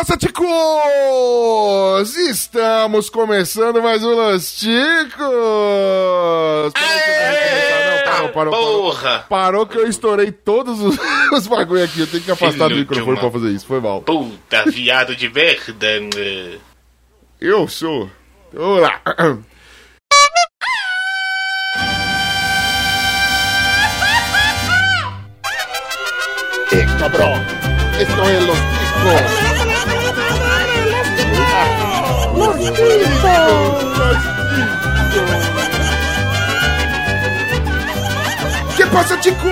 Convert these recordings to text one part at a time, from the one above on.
passa, ticos? Estamos começando mais um Los Ticos! Parou, parou, porra! Parou que eu estourei todos os, os bagulho aqui. Eu tenho que afastar Filho do microfone uma- pra fazer isso. Foi mal. Puta, viado de merda. né? Eu sou. Olá! Eh, cabrón! Esto es Los Ticos! Que passa, ticos?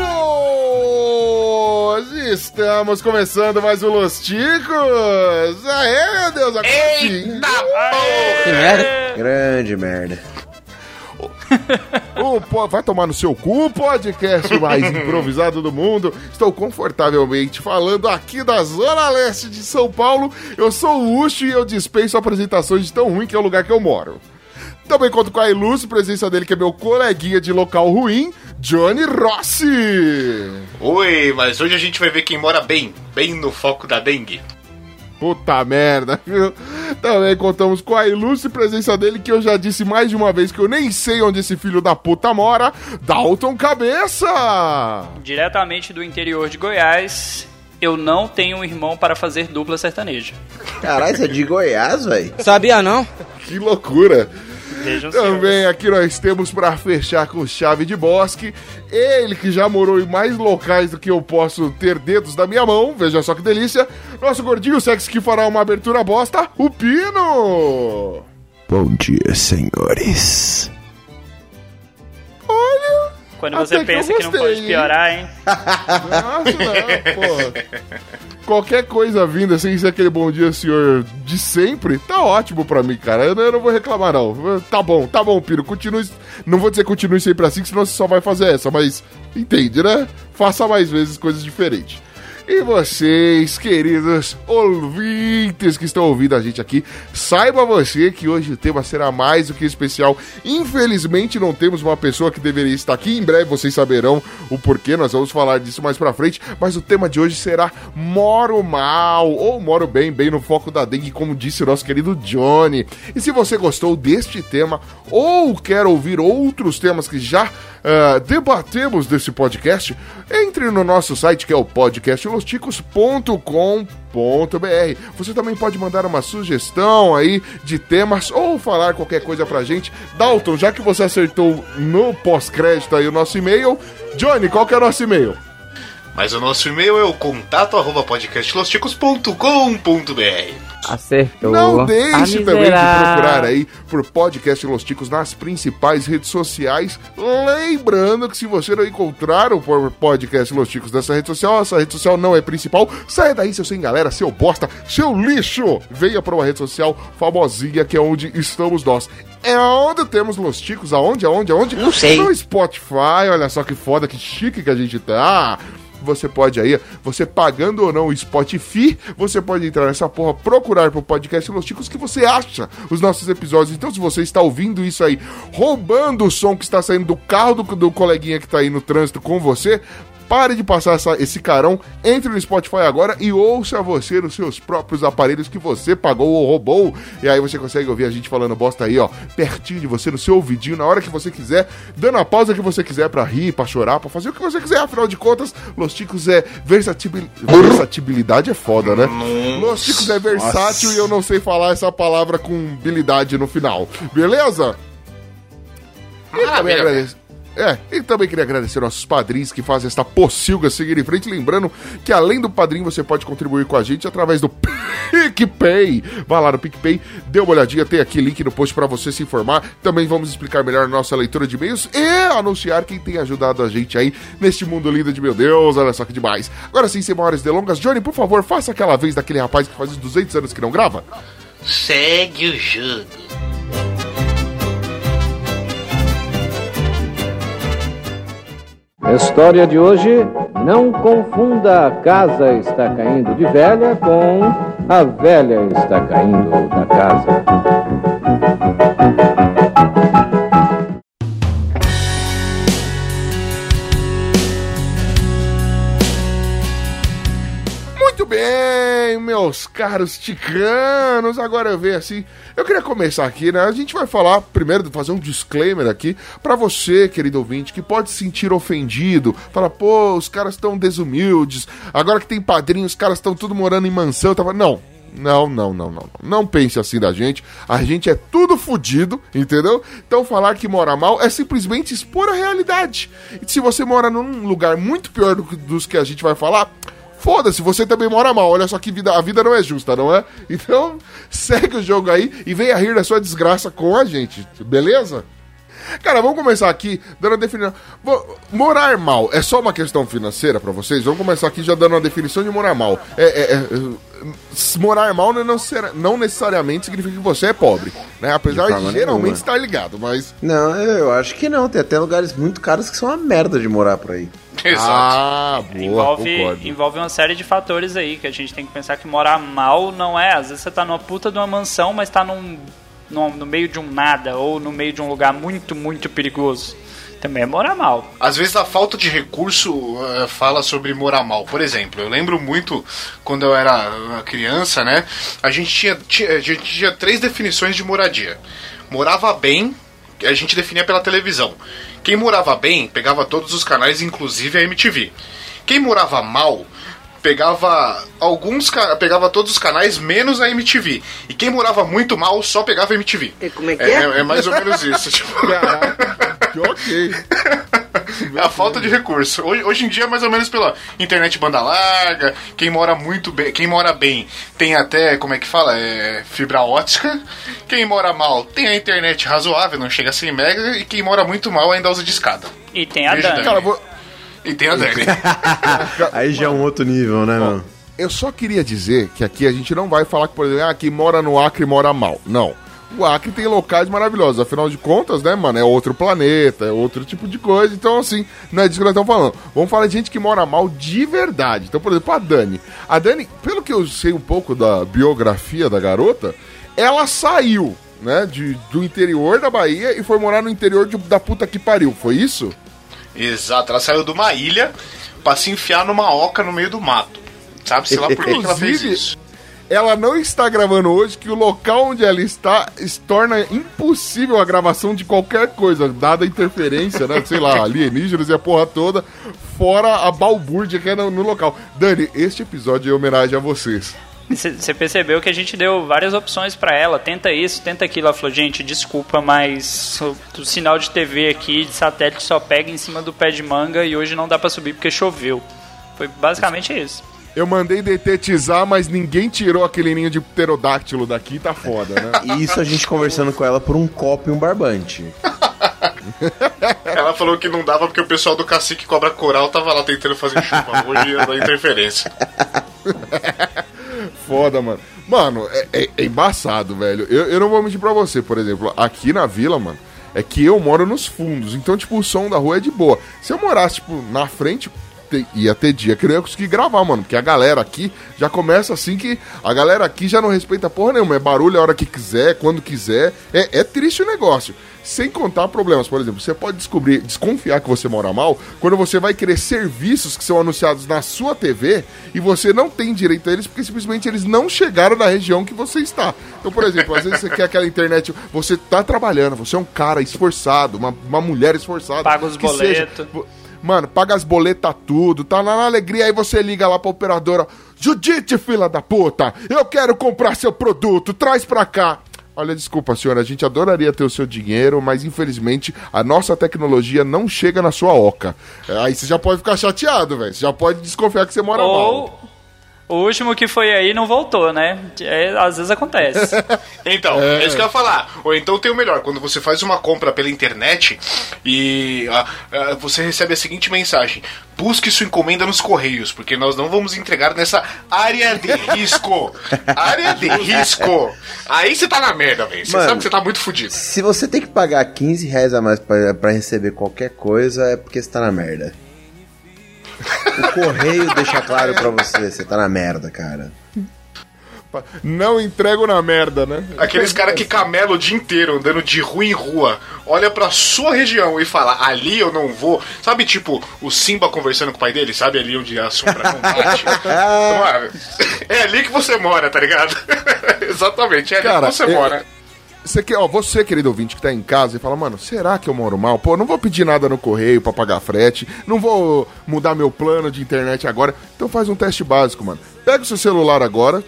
Estamos começando mais um Los Ticos! Aê, meu Deus, agora sim! Eita Que merda. Grande merda. O po- vai tomar no seu cu, o podcast mais improvisado do mundo. Estou confortavelmente falando aqui da Zona Leste de São Paulo. Eu sou o Ucho e eu dispenso apresentações de tão ruim que é o lugar que eu moro. Também conto com a ilustre presença dele, que é meu coleguinha de local ruim, Johnny Rossi. Oi, mas hoje a gente vai ver quem mora bem, bem no foco da dengue. Puta merda, viu? Também contamos com a ilustre presença dele, que eu já disse mais de uma vez que eu nem sei onde esse filho da puta mora, Dalton Cabeça. Diretamente do interior de Goiás, eu não tenho um irmão para fazer dupla sertaneja. Caralho, você é de Goiás, velho? Sabia não? Que loucura! Vejam Também aqui nós temos pra fechar com chave de bosque, ele que já morou em mais locais do que eu posso ter dedos da minha mão, veja só que delícia, nosso gordinho sexy que fará uma abertura bosta, o Pino! Bom dia, senhores. Quando Até você que eu pensa que não gostei, pode piorar, hein? Nossa, não, pô. Qualquer coisa vinda sem ser aquele bom dia, senhor, de sempre, tá ótimo pra mim, cara. Eu, não- eu não vou reclamar, não. Tá bom, tá bom, Piro. Continue. Não vou dizer continue sempre assim, que senão você só vai fazer essa, mas entende, né? Faça mais vezes coisas diferentes. E vocês, queridos ouvintes que estão ouvindo a gente aqui, saiba você que hoje o tema será mais do que especial. Infelizmente não temos uma pessoa que deveria estar aqui. Em breve vocês saberão o porquê, nós vamos falar disso mais pra frente. Mas o tema de hoje será Moro Mal, ou Moro Bem, bem no foco da dengue, como disse o nosso querido Johnny. E se você gostou deste tema, ou quer ouvir outros temas que já ah, debatemos desse podcast, entre no nosso site que é o podcastlosticos.com.br. Você também pode mandar uma sugestão aí de temas ou falar qualquer coisa pra gente. Dalton, já que você acertou no pós-crédito aí o nosso e-mail, Johnny, qual que é o nosso e-mail? Mas o nosso e-mail é o contato arroba podcastlosticos.com.br. Acertou. Não deixe também de procurar aí por Podcast Los Ticos nas principais redes sociais. Lembrando que se você não encontrar o Podcast Los Ticos nessa rede social, essa rede social não é principal, saia daí, seu sem galera, seu bosta, seu lixo! Venha para uma rede social famosinha que é onde estamos nós. É onde temos Los Ticos, aonde, aonde, aonde? Não sei. No Spotify, olha só que foda, que chique que a gente tá. Você pode aí, você pagando ou não o Spotify, você pode entrar nessa porra, procurar pro podcast Los Ticos que você acha os nossos episódios. Então, se você está ouvindo isso aí, roubando o som que está saindo do carro do, do coleguinha que tá aí no trânsito com você, pare de passar essa- esse carão, entre no Spotify agora e ouça você nos seus próprios aparelhos que você pagou ou roubou. E aí você consegue ouvir a gente falando bosta aí, ó, pertinho de você, no seu ouvidinho, na hora que você quiser, dando a pausa que você quiser pra rir, pra chorar, pra fazer o que você quiser. Afinal de contas, Los Ticos é versatibil... versatibilidade é foda, né? Los Ticos é versátil e eu não sei falar essa palavra com habilidade no final. Beleza? E também agradeço. É, e também queria agradecer nossos padrinhos que fazem esta pocilga seguir em frente. Lembrando que além do padrinho, você pode contribuir com a gente através do PicPay. Vá lá no PicPay, dê uma olhadinha, tem aqui link no post para você se informar. Também vamos explicar melhor a nossa leitura de e-mails e anunciar quem tem ajudado a gente aí neste mundo lindo de meu Deus. Olha só que demais. Agora sim, sem maiores delongas, Johnny, por favor, faça aquela vez daquele rapaz que faz uns 200 anos que não grava. Segue o jogo. História de hoje: não confunda a casa está caindo de velha com a velha está caindo da casa. Meus caros ticanos. Agora eu venho assim. Eu queria começar aqui, né? A gente vai falar, primeiro, fazer um disclaimer aqui pra você, querido ouvinte, que pode se sentir ofendido. Fala, pô, os caras estão desumildes. Agora que tem padrinho, os caras estão tudo morando em mansão. Tava... Não. Não, não, não, não. Não pense assim da gente. A gente é tudo fudido, entendeu? Então falar que mora mal é simplesmente expor a realidade. E se você mora num lugar muito pior do que, dos que a gente vai falar, foda-se, você também mora mal. Olha só que vida, a vida não é justa, não é? Então, segue o jogo aí e venha rir da sua desgraça com a gente, beleza? Cara, vamos começar aqui dando a definição. Morar mal é só uma questão financeira pra vocês? Vamos começar aqui já dando uma definição de morar mal. É, é- é- é- morar mal não, necessari- não necessariamente significa que você é pobre, né? Apesar De de, geralmente estar ligado, mas. Não, eu acho que não. Tem até lugares muito caros que são uma merda de morar por aí. Exato. Ah, boa, envolve, concordo. envolve uma série de fatores aí que a gente tem que pensar que morar mal não é. Às vezes você tá numa puta de uma mansão, mas tá num, num- no meio de um nada ou no meio de um lugar muito, muito perigoso. Também é morar mal. Às vezes a falta de recurso eh, fala sobre morar mal. Por exemplo, eu lembro muito quando eu era uma criança, né? A gente tinha, tinha- a gente tinha três definições de moradia. Morava bem, a gente definia pela televisão. Quem morava bem pegava todos os canais, inclusive a MTV. Quem morava mal pegava alguns pegava todos os canais menos a MTV. E quem morava muito mal só pegava a MTV. E como é que é, é? é mais ou menos isso. tipo. Caraca, que ok. É a falta de recurso. Hoje, hoje em dia é mais ou menos pela internet banda larga. Quem mora muito bem, quem mora bem tem até, como é que fala? É, fibra ótica. Quem mora mal tem a internet razoável, não chega a 100 mega. E quem mora muito mal ainda usa de escada. E tem a Beijo, Dani. Cara, vou- E tem a Dani. Aí já é um outro nível, né, mano? eu só queria dizer que aqui a gente não vai falar que, por exemplo, ah, quem mora no Acre mora mal. Não. O Acre tem locais maravilhosos. Afinal de contas, né, mano? É outro planeta, é outro tipo de coisa. Então, assim, não é disso que nós estamos falando. Vamos falar de gente que mora mal de verdade. Então, por exemplo, a Dani. A Dani, pelo que eu sei um pouco da biografia da garota, ela saiu, né, de, do interior da Bahia e foi morar no interior de- da puta que pariu. Foi isso? Exato, ela saiu de uma ilha pra se enfiar numa oca no meio do mato. Sabe, sei lá por que, ela fez isso. Ela não está gravando hoje, que o local onde ela está se torna impossível a gravação de qualquer coisa, dada a interferência, né? Sei lá, alienígenas e a porra toda, fora a balbúrdia que é no, no local. Dani, este episódio é em homenagem a vocês. Você percebeu que a gente deu várias opções pra ela. Tenta isso, tenta aquilo. Ela falou, gente, desculpa, mas o, o sinal de TV aqui, de satélite, só pega em cima do pé de manga e hoje não dá pra subir porque choveu. Foi basicamente isso. Eu mandei detetizar, mas ninguém tirou aquele ninho de pterodáctilo daqui, tá foda, né? E isso a gente conversando com ela por um copo e um barbante. Ela falou que não dava porque o pessoal do cacique cobra coral tava lá tentando fazer chuva hoje da interferência. Foda, mano. Mano, é, é- é embaçado, velho. Eu, eu não vou mentir pra você, por exemplo, aqui na vila, mano, é que eu moro nos fundos. Então, tipo, o som da rua é de boa. Se eu morasse, tipo, na frente, te- ia ter dia que não ia conseguir gravar, mano. Porque a galera aqui já começa assim que a galera aqui já não respeita porra nenhuma. É barulho a hora que quiser, quando quiser. É, é triste o negócio. Sem contar problemas, por exemplo, você pode descobrir, desconfiar que você mora mal quando você vai querer serviços que são anunciados na sua TV e você não tem direito a eles porque simplesmente eles não chegaram na região que você está. Então, por exemplo, às vezes você quer aquela internet, você tá trabalhando, você é um cara esforçado, uma, uma mulher esforçada. Paga os seja. Mano, paga as boletas tudo, tá lá na alegria, aí você liga lá pra operadora. Judite, fila da puta, eu quero comprar seu produto, traz pra cá. Olha, desculpa, senhora, a gente adoraria ter o seu dinheiro, mas infelizmente a nossa tecnologia não chega na sua oca. É, Aí você já pode ficar chateado, velho. Você já pode desconfiar que você mora mal. O último que foi aí não voltou, né? É, às vezes acontece. Então, é. isso que eu ia falar. Ou então tem o melhor, quando você faz uma compra pela internet e ah, ah, você recebe a seguinte mensagem: busque sua encomenda nos correios, porque nós não vamos entregar nessa área de risco. área de risco. Aí você tá na merda, velho. Você sabe que você tá muito fudido. Se você tem que pagar 15 reais a mais pra, pra receber qualquer coisa, é porque você tá na merda. O correio deixa claro pra você, você tá na merda, cara. Não entrego na merda, né? Aqueles caras que camela o dia inteiro andando de rua em rua, olha pra sua região e fala, ali eu não vou. Sabe, tipo, o Simba conversando com o pai dele, sabe ali onde a sombra combate? É ali que você mora, tá ligado? Exatamente, é ali Cara, que você eu- mora. Você, que, ó, você, querido ouvinte, que tá em casa e fala, mano, será que eu moro mal? Pô, não vou pedir nada no correio pra pagar frete, não vou mudar meu plano de internet agora. Então faz um teste básico, mano. Pega o seu celular agora,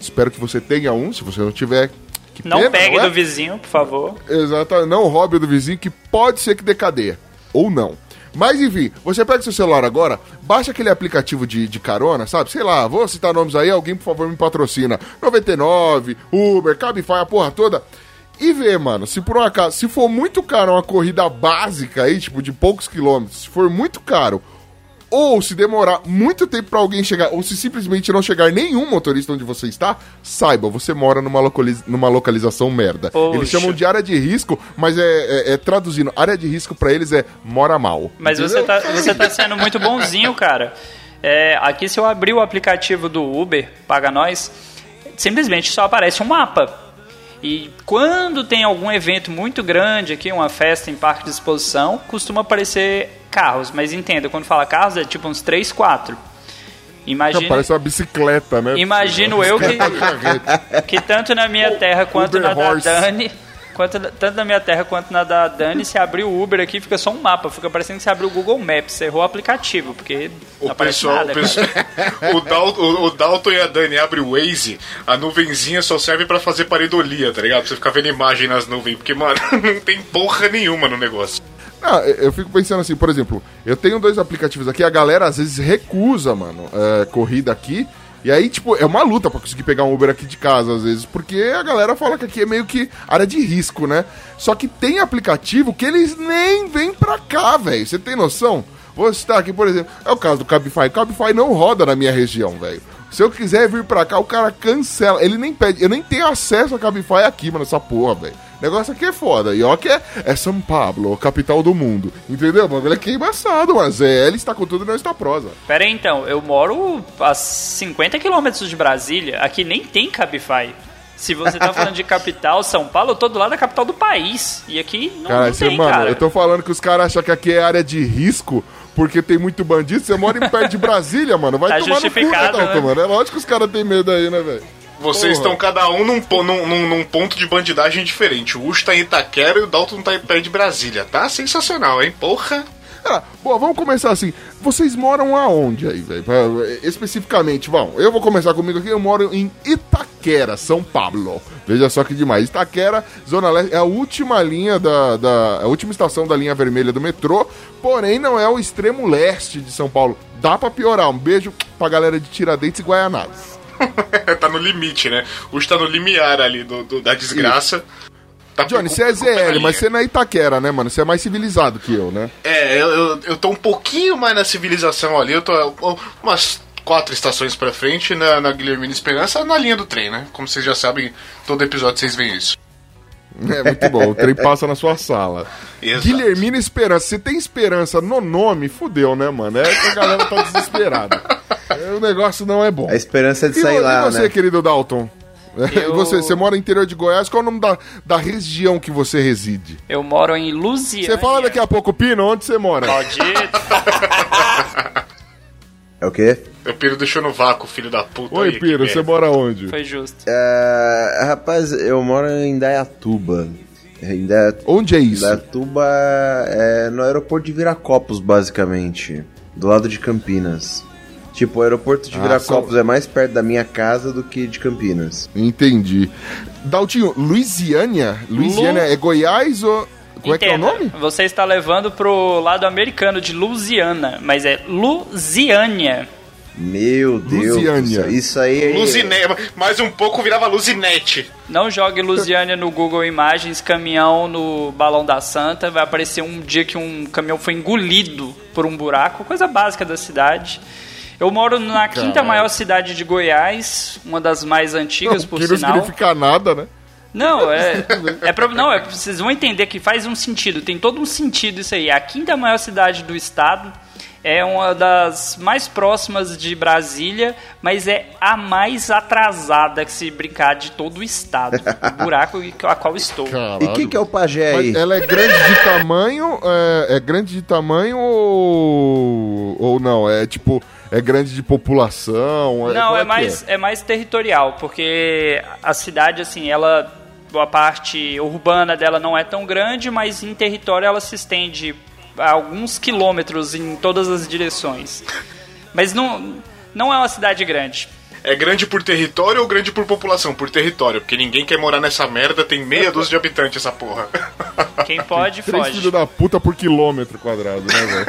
espero que você tenha um, se você não tiver. Que Não pena, pegue é? do vizinho, por favor. Exato, não roube do vizinho, que pode ser que dê cadeia. Ou não. Mas enfim, você pega seu celular agora, baixa aquele aplicativo de, de carona, sabe? Sei lá, vou citar nomes aí, alguém por favor me patrocina. 99, Uber, Cabify, a porra toda. E vê, mano, se por um acaso, se for muito caro uma corrida básica aí, tipo de poucos quilômetros, se for muito caro, ou se demorar muito tempo pra alguém chegar, ou se simplesmente não chegar nenhum motorista onde você está, saiba, você mora numa, numa localização merda. Poxa. Eles chamam de área de risco, mas é, é- é traduzindo, área de risco pra eles é mora mal. Mas Entendeu? você tá, você tá sendo muito bonzinho, cara. É, aqui, se eu abrir o aplicativo do Uber, paga nós, simplesmente só aparece um mapa. E quando tem algum evento muito grande aqui, uma festa em parque de exposição, costuma aparecer carros. Mas entenda, quando fala carros, é tipo uns 3, 4. Imagina, Parece uma bicicleta, né? Imagino eu que, que tanto na minha terra quanto Uber na da. Dani, quanto, tanto na minha terra quanto na da Dani, se abrir o Uber aqui fica só um mapa, fica parecendo que você abriu o Google Maps, você errou o aplicativo, porque não O aparece pessoal, nada. o, pessoal o, Dalton, o, o Dalton e a Dani abrem o Waze, a nuvenzinha só serve pra fazer pareidolia, tá ligado? Pra você ficar vendo imagem nas nuvens, porque, mano, não tem porra nenhuma no negócio. Não, eu eu fico pensando assim, por exemplo, eu tenho dois aplicativos aqui, a galera às vezes recusa, mano, é, corrida aqui. E aí, tipo, é uma luta pra conseguir pegar um Uber aqui de casa, às vezes, porque a galera fala que aqui é meio que área de risco, né? Só que tem aplicativo que eles nem vêm pra cá, velho. Você tem noção? Vou citar aqui, por exemplo, é o caso do Cabify. Cabify não roda na minha região, velho. Se eu quiser vir pra cá, o cara cancela. Ele nem pede. Eu nem tenho acesso a Cabify aqui, mano, essa porra, velho. O negócio aqui é foda. E ó que é, é São Paulo, capital do mundo. Entendeu? O bagulho aqui é embaçado, mas é, ele está com tudo e não está prosa. Pera aí, então, eu moro a 50 quilômetros de Brasília, aqui nem tem Cabify. Se você tá falando de capital, São Paulo, eu tô do lado da capital do país. E aqui não, Cara, não tem, mano, cara. eu tô falando que os caras acham que aqui é área de risco porque tem muito bandido. Você mora em perto de Brasília, mano. Vai Tá tomar no cu, né, Dalton, né? mano? É lógico que os caras têm medo aí, né, velho? Vocês Porra. estão cada um num, num, num- num ponto de bandidagem diferente. O Ucho tá em Itaquera e o Dalton tá perto de Brasília. Tá sensacional, hein? Porra! Ah, bom, vamos começar assim. Vocês moram aonde aí, velho? Pra- Especificamente, bom, eu vou começar comigo aqui. Eu moro em Itaquera, São Paulo. Veja só que demais. Itaquera, Zona Leste, é a última linha da, da. A última estação da linha vermelha do metrô. Porém, não é o extremo leste de São Paulo. Dá pra piorar. Um beijo pra galera de Tiradentes e Guaianazes. tá no limite, né? O Ucho tá no limiar ali do, do- da desgraça. Tá Johnny, você é ZL, mas você não é Itaquera, né, mano? Você é mais civilizado que eu, né? É, eu, eu, eu tô um pouquinho mais na civilização ali. Eu tô umas quatro estações pra frente na, na Guilhermina Esperança, na linha do trem, né? Como vocês já sabem, todo episódio vocês veem isso. É muito bom. O trem passa na sua sala. Exato. Guilhermina Esperança. Se tem esperança no nome, fudeu, né, mano? É que a galera tá desesperada. É, O negócio não é bom. A esperança é de E, sair lá, e você, né? querido Dalton? É, Eu- você, você mora no interior de Goiás, qual é o nome da, da região que você reside? Eu moro em Lusiânia. Você fala daqui a pouco, Pino, onde você mora? Maldito. É o quê? O Piro deixou no vácuo, filho da puta. Oi, aí, Piro, você mora onde? Foi justo. É, rapaz, eu moro em Dayatuba. Em Daya- Onde é isso? Dayatuba é no aeroporto de Viracopos, basicamente. Do lado de Campinas. Tipo, o aeroporto de Ah, Viracopos são- é mais perto da minha casa do que de Campinas. Entendi. Daltinho, Luisiânia? Luisiânia é Goiás ou... Como é que é o Entenda, nome? Você está levando pro lado americano de Louisiana, mas é Lusiânia. Meu Deus. Lusiânia. céu, Isso aí é. Mais um pouco virava Luzinete. Não jogue Lusiânia no Google Imagens, caminhão no Balão da Santa. Vai aparecer um dia que um caminhão foi engolido por um buraco, coisa básica da cidade. Eu moro na quinta Caralho. maior cidade de Goiás, uma das mais antigas, Não, por que não sinal. significa nada, né? Não, é. é pra, não, é, vocês vão entender que faz um sentido, tem todo um sentido isso aí. A quinta maior cidade do estado é uma das mais próximas de Brasília, mas é a mais atrasada que se brincar de todo o estado. o buraco a qual estou. E quem que é o pajé aí? Mas ela é grande de tamanho? É, é grande de tamanho ou. Ou não? É tipo. É grande de população? Não, como é, que mais, é mais territorial, porque a cidade, assim, ela. A parte urbana dela não é tão grande, mas em território ela se estende a alguns quilômetros em todas as direções. Mas não, não é uma cidade grande. É grande por território ou grande por população? Por território, porque ninguém quer morar nessa merda, tem meia dúzia de habitantes essa porra. Quem pode, Três foge. filhos da puta por quilômetro quadrado, né, velho?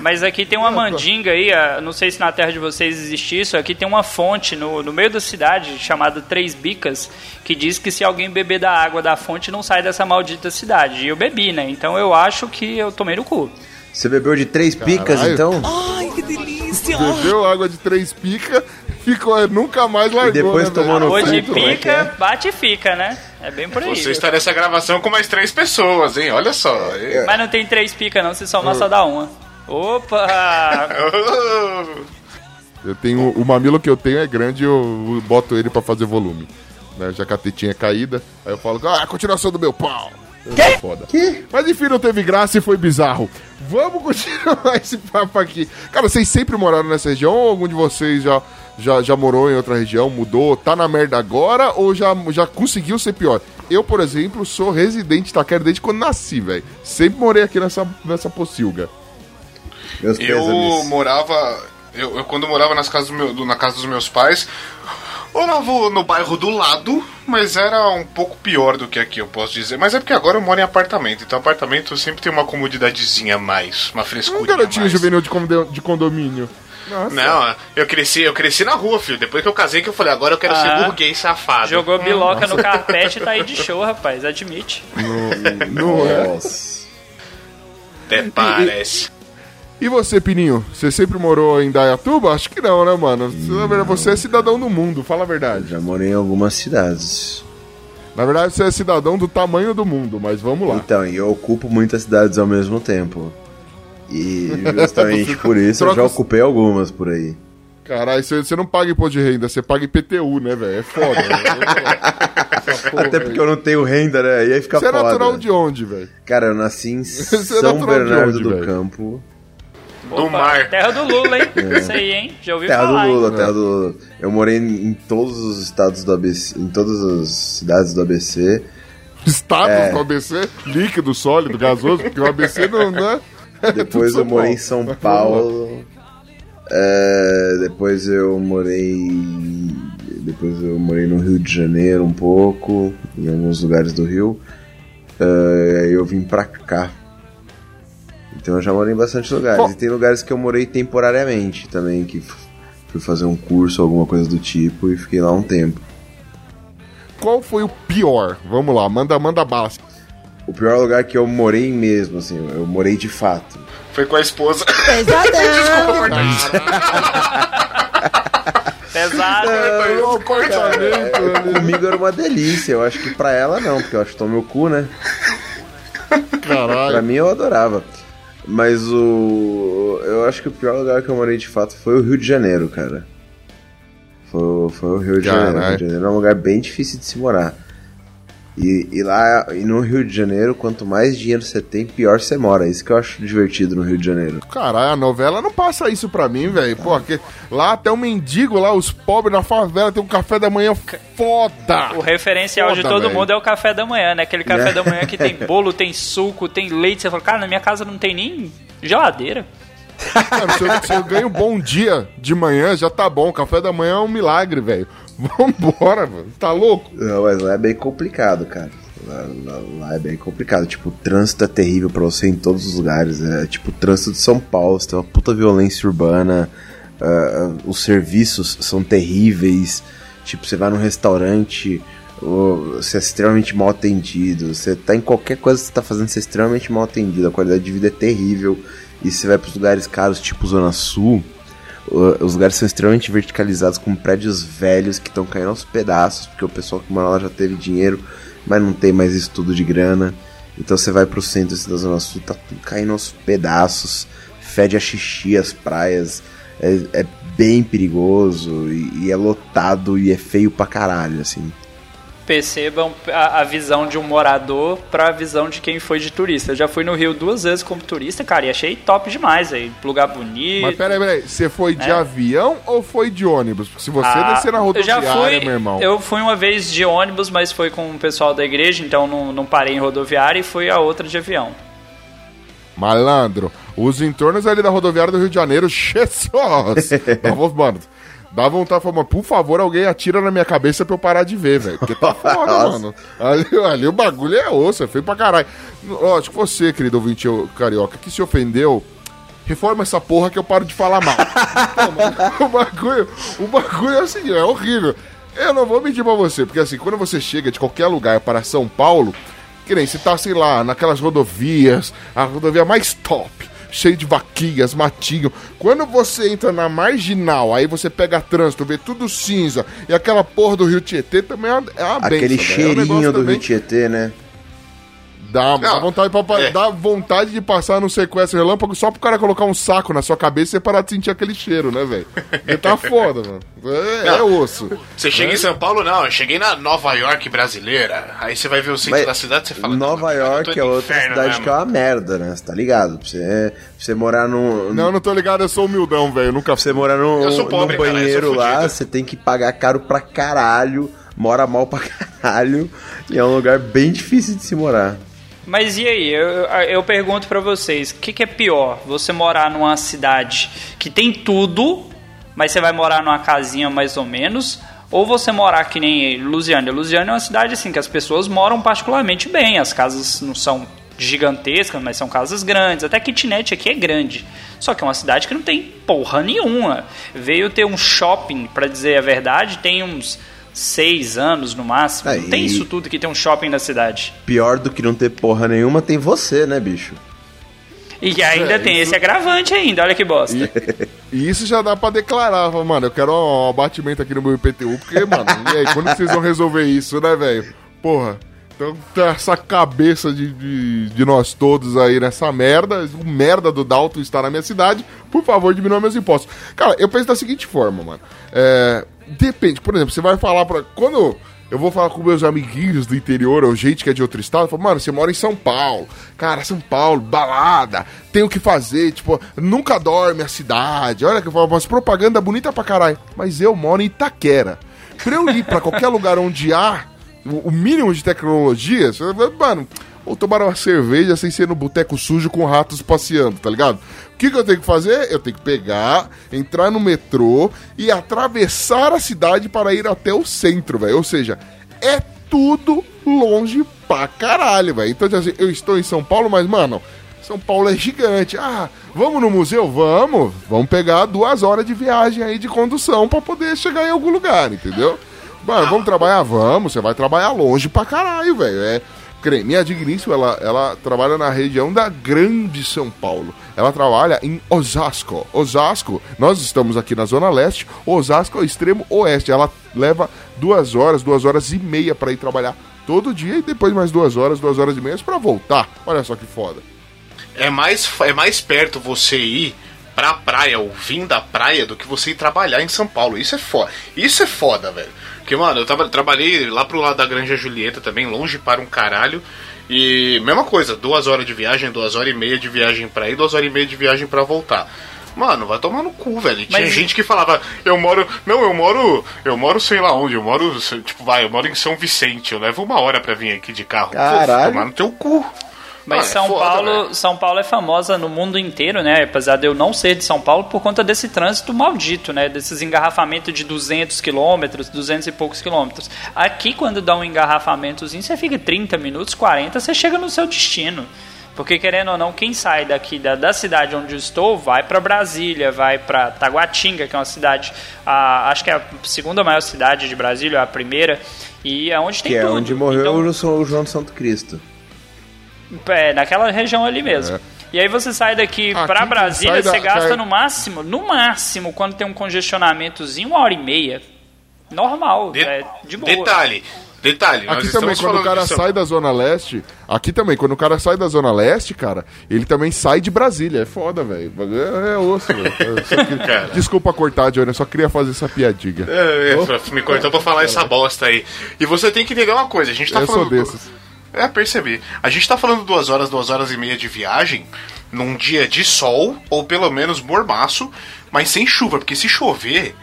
Mas aqui tem uma mandinga aí, não sei se na terra de vocês existe isso, aqui tem uma fonte no, no meio da cidade chamada Três Bicas, que diz que se alguém beber da água da fonte não sai dessa maldita cidade. E eu bebi, né? Então eu acho que eu tomei no cu. Você bebeu de três picas, Caralho. então? Bebeu água de três pica, ficou, é, nunca mais largou. depois né, tomou no Hoje cu, é que é? pica, bate e fica, né? É bem por aí. Você está nessa gravação com mais três pessoas, hein? Olha só. Mas não tem três pica não, se somar só dá uma. Opa! Eu tenho, o mamilo que eu tenho é grande eu, eu boto ele pra fazer volume. Né? Já que a tetinha é caída, aí eu falo, ah, continuação do meu pau. Que? Foda. Mas enfim, não teve graça e foi bizarro. Vamos continuar esse papo aqui. Cara, vocês sempre moraram nessa região ou algum de vocês já, já, já morou em outra região, mudou, tá na merda agora ou já, já conseguiu ser pior? Eu, por exemplo, sou residente de Itaquera desde quando nasci, velho. Sempre morei aqui nessa, nessa pocilga. Meus Eu morava. Eu, eu quando morava nas casas do meu- do- na casa dos meus pais, morava no bairro do lado, mas era um pouco pior do que aqui, eu posso dizer. Mas é porque agora eu moro em apartamento, então apartamento sempre tem uma comodidadezinha a mais, uma Um frescura. garotinho juvenil de, condo- de condomínio. Nossa. Não, eu cresci, eu cresci na rua, filho. Depois que eu casei, que eu falei, agora eu quero Ah. ser burguês safado. Jogou biloca no carpete e tá aí de show, rapaz. Admite. Não é? Nossa. Até parece. E você, Pininho? Você sempre morou em Dayatuba? Acho que não, né, mano? Verdade, você é cidadão do mundo, fala a verdade. Já morei em algumas cidades. Na verdade, você é cidadão do tamanho do mundo, mas vamos lá. Então, e eu ocupo muitas cidades ao mesmo tempo. E justamente por isso eu já ocupei algumas por aí. Caralho, você, não paga imposto de renda, você paga IPTU, né, velho? É foda, porra Até aí. porque eu não tenho renda, né? E aí fica Você é foda. natural de onde, velho? Cara, eu nasci em é São natural de Bernardo onde, do velho? Campo. Do Opa, mar. Terra do Lula, hein? Isso aí, hein? Já ouviu Terra do falar, hein? Lula, terra do Lula. Eu morei em, todos os estados do ABC, em todas as cidades do ABC. Status É. do ABC, líquido, sólido, gasoso, porque o ABC não, né? Depois eu morei em São Paulo. É, depois eu morei. Depois eu morei no Rio de Janeiro um pouco, em alguns lugares do Rio. É, aí eu vim pra cá. Então eu já morei em bastante lugares. Bom. E tem lugares que eu morei temporariamente também, que fui fazer um curso, alguma coisa do tipo, e fiquei lá um tempo. Qual foi o pior? Vamos lá, manda, manda bala. O pior lugar que eu morei mesmo, assim, eu morei de fato. Foi com a esposa. Pesado. O apartamento, né? Comigo era uma delícia, eu acho que pra ela não, porque eu acho que tomei o cu, né? Pra Caralho. mim eu adorava. Mas o. Eu acho que o pior lugar que eu morei de fato foi o Rio de Janeiro, cara. Foi, foi o Rio de Janeiro. Rio de Janeiro é um lugar bem difícil de se morar. E, e lá, e no Rio de Janeiro, quanto mais dinheiro você tem, pior você mora. Isso que eu acho divertido no Rio de Janeiro. Caralho, a novela não passa isso pra mim, velho. Pô, que- lá até o mendigo, lá, os pobres na favela, tem um café da manhã foda. O referencial de Foda, todo velho. mundo é o café da manhã, né? Aquele café da manhã que tem bolo, tem suco, tem leite. Você fala, cara, na minha casa não tem nem geladeira. Cara, se, eu, se eu ganho bom dia de manhã, já tá bom. Café da manhã é um milagre, velho. Vambora, mano. Tá louco? Não, mas lá é bem complicado, cara. Lá, lá- lá é bem complicado. Tipo, o trânsito é terrível pra você em todos os lugares. É tipo o trânsito de São Paulo, você tem uma puta violência urbana. ah, os serviços são terríveis. Tipo, você vai num restaurante, você é extremamente mal atendido. Você tá em qualquer coisa que você tá fazendo, você é extremamente mal atendido. A qualidade de vida é terrível. E você vai pros lugares caros, tipo Zona Sul. Os lugares são extremamente verticalizados, com prédios velhos que estão caindo aos pedaços, porque o pessoal que mora lá já teve dinheiro, mas não tem mais estudo de grana. Então você vai pro centro da Zona Sul, tá tudo caindo aos pedaços, fede a xixi as praias, é, é bem perigoso e, e é lotado e é feio pra caralho, assim. Percebam a, a visão de um morador pra a visão de quem foi de turista. Eu já fui no Rio duas vezes como turista, cara, e achei top demais aí. Lugar bonito. Mas peraí, peraí, você foi de É. avião ou foi de ônibus? Porque se você Ah, descer na eu já rodoviária, fui, meu irmão. Eu fui uma vez de ônibus, mas foi com o pessoal da igreja, então não, não parei em rodoviária e fui a outra de avião. Malandro, os entornos ali da rodoviária do Rio de Janeiro, Jesus! Vo- mano, dá vontade de falar, mano, por favor, alguém atira na minha cabeça pra eu parar de ver, velho. Porque tá foda, mano. Ali, ali o bagulho é osso, é feio pra caralho. Lógico, você, querido ouvinte carioca, que se ofendeu, reforma essa porra que eu paro de falar mal. Pô, mano, o bagulho, o bagulho é assim, é horrível. Eu não vou mentir pra você, porque assim, quando você chega de qualquer lugar para São Paulo, que nem se tá, sei lá, naquelas rodovias, a rodovia mais top, cheio de vaquinhas, matinho. Quando você entra na marginal, aí você pega trânsito, vê tudo cinza, e aquela porra do Rio Tietê também é uma, é uma Aquele benção, velho. É um cheirinho do também Rio Tietê, né? Dá, dá, vontade pra, é. dá vontade de passar no sequestro relâmpago só pro cara colocar um saco na sua cabeça e você parar de sentir aquele cheiro, né, velho? Porque tá foda, mano. É, é osso. Você chega É. em São Paulo, não, eu cheguei na Nova York brasileira. Aí você vai ver o centro Mas da cidade você fala. Nova York é outra inferno cidade mesmo. que é uma merda, né? Você tá ligado? Pra você, pra você morar num. Não, não tô ligado, eu sou humildão, velho. Nunca Pra você morar num, Eu sou pobre, num cara, eu sou banheiro lá, fudido. você tem que pagar caro pra caralho, mora mal pra caralho, e é um lugar bem difícil de se morar. Mas e aí, eu, eu pergunto pra vocês, o que, que é pior? Você morar numa cidade que tem tudo, mas você vai morar numa casinha mais ou menos, ou você morar que nem Lusiana? Lusiana é uma cidade assim que as pessoas moram particularmente bem, as casas não são gigantescas, mas são casas grandes, até kitnet aqui é grande. Só que é uma cidade que não tem porra nenhuma. Veio ter um shopping, pra dizer a verdade, tem uns seis anos no máximo. Não Aí. tem isso tudo que tem um shopping na cidade. Pior do que não ter porra nenhuma tem você, né, bicho? E ainda É, tem isso- esse agravante ainda, olha que bosta. E isso já dá pra declarar, mano, eu quero um abatimento aqui no meu IPTU, porque, mano, e aí, quando vocês vão resolver isso, né, velho? Porra, então tá essa cabeça de, de, de nós todos aí nessa merda, o merda do Dalton está na minha cidade, por favor, diminua meus impostos. Cara, eu penso da seguinte forma, mano, é, depende, por exemplo, você vai falar pra... Quando... Eu vou falar com meus amiguinhos do interior, ou gente que é de outro estado, eu falo, mano, você mora em São Paulo. Cara, São Paulo, balada, tem o que fazer, tipo, nunca dorme a cidade. Olha que eu falo, umas propaganda bonita pra caralho. Mas eu moro em Itaquera. Pra eu ir pra qualquer lugar onde há o mínimo de tecnologia, você vai, mano, ou tomar uma cerveja sem ser no boteco sujo com ratos passeando, tá ligado? O que, que eu tenho que fazer? Eu tenho que pegar, entrar no metrô e atravessar a cidade para ir até o centro, velho. Ou seja, é tudo longe pra caralho, velho. Então, assim, eu estou em São Paulo, mas, mano, São Paulo é gigante. Ah, vamos no museu? Vamos. Vamos pegar duas horas de viagem aí de condução pra poder chegar em algum lugar, entendeu? Mano, vamos trabalhar? Vamos. Você vai trabalhar longe pra caralho, velho. É. Minha digníssima, ela, ela trabalha na região da Grande São Paulo. Ela trabalha em Osasco. Osasco, nós estamos aqui na Zona Leste. Osasco é o extremo oeste. Ela leva duas horas, duas horas e meia pra ir trabalhar todo dia e depois mais duas horas, duas horas e meia pra voltar. Olha só que foda. É mais, é mais perto você ir pra praia ou vir da praia do que você ir trabalhar em São Paulo. Isso é foda. Isso é foda, velho. Porque, mano, eu traba- trabalhei lá pro lado da Granja Julieta também, longe para um caralho. E mesma coisa, duas horas de viagem, duas horas e meia de viagem pra ir, duas horas e meia de viagem pra voltar. Mano, vai tomar no cu, velho. Tinha Mas- gente que falava, eu moro. Não, eu moro. Eu moro sei lá onde, eu moro. Tipo, vai, eu moro em São Vicente. Eu levo uma hora pra vir aqui de carro. Caralho. Tomar no teu cu. Mas Ah, é São foda, Paulo, velho. São Paulo é famosa no mundo inteiro, né? Apesar de eu não ser de São Paulo por conta desse trânsito maldito, né? Desses engarrafamentos de 200 quilômetros, 200 e poucos quilômetros. Aqui, quando dá um engarrafamentozinho, você fica 30 minutos, 40, você chega no seu destino. Porque querendo ou não, quem sai daqui da, da cidade onde eu estou vai para Brasília, vai para Taguatinga, que é uma cidade, a, acho que é a segunda maior cidade de Brasília, a primeira, e é onde tem Que é tudo. onde morreu Então, o João de Santo Cristo. É, naquela região ali mesmo. E aí você sai daqui Aqui pra que Brasília, da- você gasta sai- no máximo, no máximo, quando tem um congestionamentozinho, uma hora e meia. Normal, De- é de boa. Detalhe, detalhe. Aqui também, quando o cara sai da Zona Leste. Aqui também, quando o cara sai da Zona Leste, cara, ele também sai de Brasília. É foda, velho. É, é osso, velho. Queria-. Desculpa cortar, Johnny, eu só queria fazer essa piadinha. É, é, me cortou pra falar essa bosta aí. E você tem que entender uma coisa, a gente tá Eu sou falando. desses. É, percebi. A gente tá falando duas horas, duas horas e meia de viagem num dia de sol, ou pelo menos mormaço, mas sem chuva, porque se chover,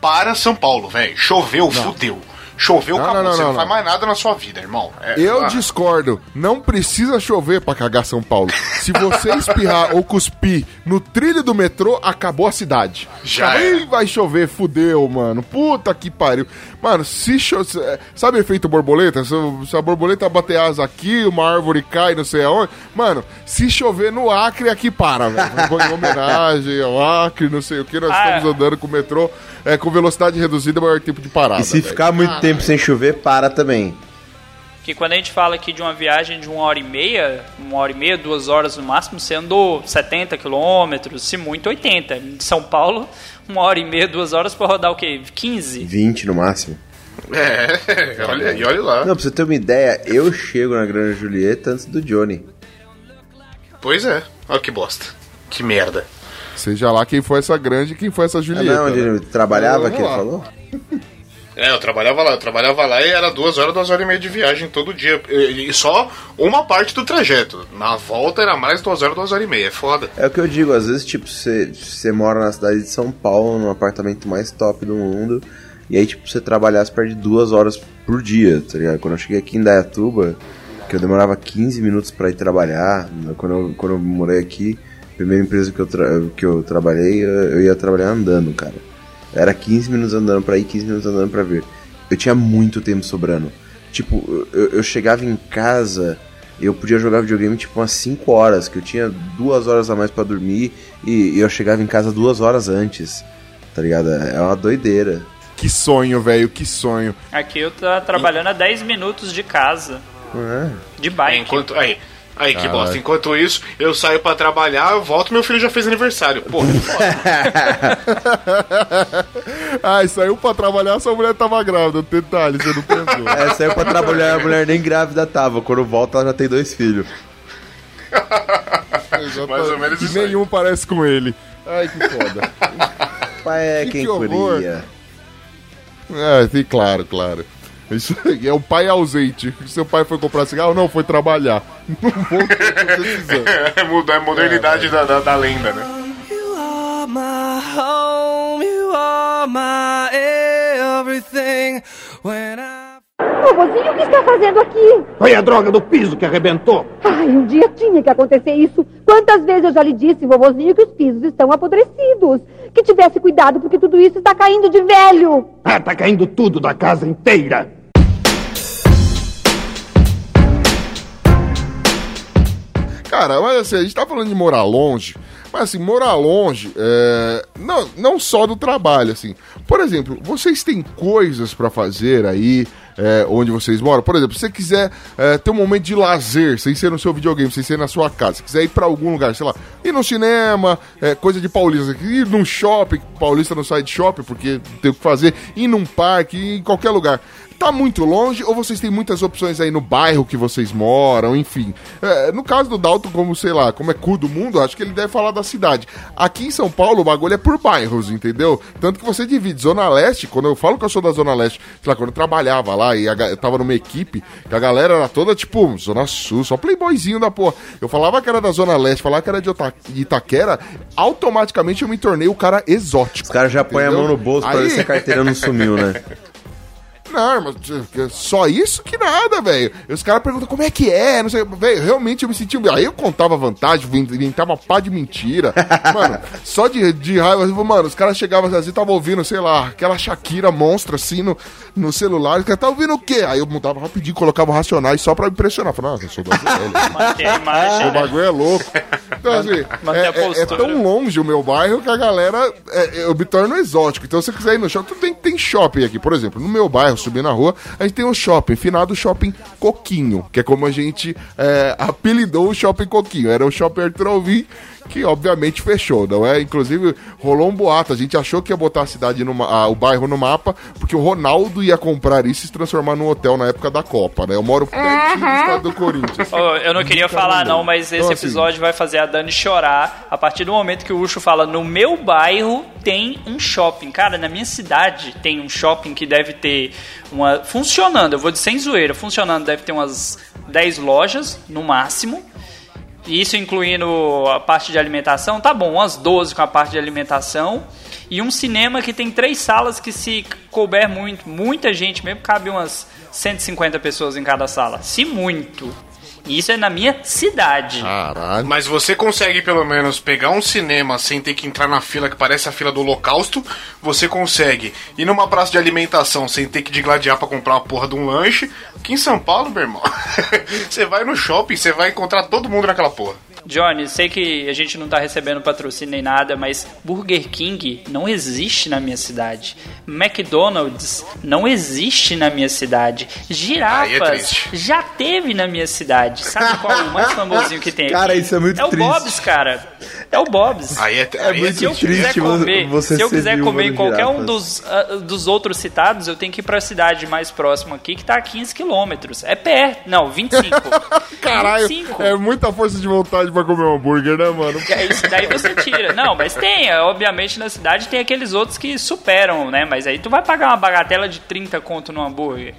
para São Paulo, velho. Choveu, fudeu. Choveu, Não, acabou. não, não, Você não, não, faz mais nada na sua vida, irmão. É, Eu ah, discordo. Não precisa chover pra cagar São Paulo. Se você espirrar ou cuspir no trilho do metrô, acabou a cidade. Já Aí era. vai chover, fudeu, mano. Puta que pariu. Mano, se chover. Sabe efeito borboleta? Se, se a borboleta bater asa aqui, uma árvore cai, não sei aonde. Mano, se chover no Acre, aqui para, velho. Em homenagem ao Acre, não sei o que. Nós Ah, estamos andando com o metrô é, com velocidade reduzida, maior tempo de parada. E se velho. ficar muito tempo sem chover, para também. Que quando a gente fala aqui de uma viagem de uma hora e meia, uma hora e meia, duas horas no máximo, você andou 70 quilômetros, se muito 80. De São Paulo, uma hora e meia, duas horas pra rodar o quê? 15? 20 no máximo. É, olha, e olha lá. Não, pra você ter uma ideia, eu chego na Grande Julieta antes do Johnny. Pois é. Olha que bosta. Que merda. Seja lá quem foi essa grande e quem foi essa Ah, Julieta. não, onde né? ele trabalhava, que ele lá. falou? É, eu trabalhava lá, eu trabalhava lá e era duas horas, duas horas e meia de viagem todo dia. E, e só uma parte do trajeto. Na volta era mais duas horas, duas horas e meia. É foda. É o que eu digo, às vezes, tipo, você, você mora na cidade de São Paulo, no apartamento mais top do mundo, e aí, tipo, você trabalhar, você perde duas horas por dia, tá ligado? Quando eu cheguei aqui em Dayatuba, que eu demorava 15 minutos pra ir trabalhar, quando eu, quando eu morei aqui, primeira empresa que eu, tra- que eu trabalhei, eu, eu ia trabalhar andando, cara. Era 15 minutos andando pra ir, 15 minutos andando pra vir. Eu tinha muito tempo sobrando. Tipo, eu, eu chegava em casa, eu podia jogar videogame tipo umas 5 horas, que eu tinha duas horas a mais pra dormir e, e eu chegava em casa duas horas antes. Tá ligado? É uma doideira. Que sonho, velho, que sonho. Aqui eu tô trabalhando a 10 minutos de casa, é? de bike. enquanto, aí, aí que bosta. Enquanto isso, eu saio pra trabalhar, eu volto meu filho já fez aniversário. Pô, Ai, saiu pra trabalhar, sua mulher tava grávida. Detalhe, você não pensou. É, saiu pra trabalhar, a mulher nem grávida tava. Quando volta, ela já tem dois filhos. mais ou menos E isso aí. nenhum parece com ele. Ai, que foda. Pai é Que quem horror. curia. é, sim, claro, claro. Isso aí é o pai ausente. Seu pai foi comprar cigarro? Não, foi trabalhar. Não vou. É muda- é a modernidade da, da, da lenda, né? You are my home, you are my everything. When I Vovozinho, o que está fazendo aqui? Foi a droga do piso que arrebentou. Ai, um dia tinha que acontecer isso. Quantas vezes eu já lhe disse, vovozinho, que os pisos estão apodrecidos. Que tivesse cuidado, porque tudo isso está caindo de velho. Ah, tá caindo tudo da casa inteira. Cara, mas assim, a gente tá falando de morar longe, mas assim, morar longe, é, não, não só do trabalho, assim. Por exemplo, vocês têm coisas pra fazer aí, é, onde vocês moram? Por exemplo, se você quiser é, ter um momento de lazer, sem ser no seu videogame, sem ser na sua casa, se quiser ir pra algum lugar, sei lá, ir no cinema, é, coisa de paulista, ir num shopping, paulista não sai de shopping porque tem o que fazer, ir num parque, ir em qualquer lugar. Tá muito longe ou vocês têm muitas opções aí no bairro que vocês moram, enfim. É, no caso do Dalton, como sei lá, como é cu do mundo, acho que ele deve falar da cidade. Aqui em São Paulo o bagulho é por bairros, entendeu? Tanto que você divide Zona Leste, quando eu falo que eu sou da Zona Leste, sei lá, quando eu trabalhava lá e eu tava numa equipe, que a galera era toda tipo Zona Sul, só playboyzinho da porra. Eu falava que era da Zona Leste, falava que era de Itaquera, automaticamente eu me tornei o cara exótico. Os caras já põem a mão no bolso pra ver Aí- se a carteira não sumiu, né? Não, mas só isso que nada, velho. E Os caras perguntam como é que é, não sei, velho, realmente eu me senti. Aí eu contava vantagem, inventava pá de mentira. Mano, só de, de raiva, mano, os caras chegavam assim, tava ouvindo, sei lá, aquela Shakira monstra assim no, no celular. Os caras, tá ouvindo o quê? Aí eu mudava rapidinho, colocava racionais só pra impressionar. Falei, nossa, eu sou imagem, O né? bagulho é louco. Então, assim, é, é- é postura. tão longe o meu bairro que a galera. é, eu me torno exótico. Então, se você quiser ir no shopping, tem, tem shopping aqui. Por exemplo, no meu bairro, subir na rua, a gente tem o shopping, finado shopping Coquinho, que é como a gente é, apelidou o shopping Coquinho. Era o shopping Arthur Alvim, que obviamente fechou, não é? Inclusive, rolou um boato. A gente achou que ia botar a cidade, no, ah, o bairro no mapa, porque o Ronaldo ia comprar isso e se transformar num hotel na época da Copa, né? Eu moro pertinho do estado do Corinthians. Ô, eu não queria Caramba. falar não, mas esse Então, assim- episódio vai fazer a Dani chorar a partir do momento que o Ucho fala no meu bairro tem um shopping. Cara, na minha cidade tem um shopping que deve ter uma funcionando, eu vou de sem zoeira, funcionando deve ter umas 10 lojas no máximo. Isso incluindo a parte de alimentação, tá bom, umas 12 com a parte de alimentação. E um cinema que tem três salas que se couber muito, muita gente mesmo, cabe umas 150 pessoas em cada sala. Se muito. E isso é na minha cidade. Caralho. Mas você consegue pelo menos pegar um cinema sem ter que entrar na fila que parece a fila do Holocausto. Você consegue ir numa praça de alimentação sem ter que digladiar pra comprar uma porra de um lanche. Aqui em São Paulo, meu irmão, você vai no shopping, você vai encontrar todo mundo naquela porra. Johnny, sei que a gente não tá recebendo patrocínio nem nada, mas Burger King não existe na minha cidade. McDonald's não existe na minha cidade. É Girafas triste. já teve na minha cidade. Sabe qual é o mais famosinho que tem Cara, aqui? isso é muito É o triste. Bob's, cara. É o Bob's. Aí é, É aí muito Se eu quiser triste comer, você se eu ser quiser comer em qualquer um girafas. dos, ah, dos outros citados, eu tenho que ir pra cidade mais próxima aqui, que tá a 15 quilômetros. É perto. Não, 25. Caralho, 25. é muita força de vontade pra comer um hambúrguer, né, mano? E aí, daí você tira. Não, mas tem, é, obviamente na cidade tem aqueles outros que superam, né? Mas aí tu vai pagar uma bagatela de 30 conto no hambúrguer.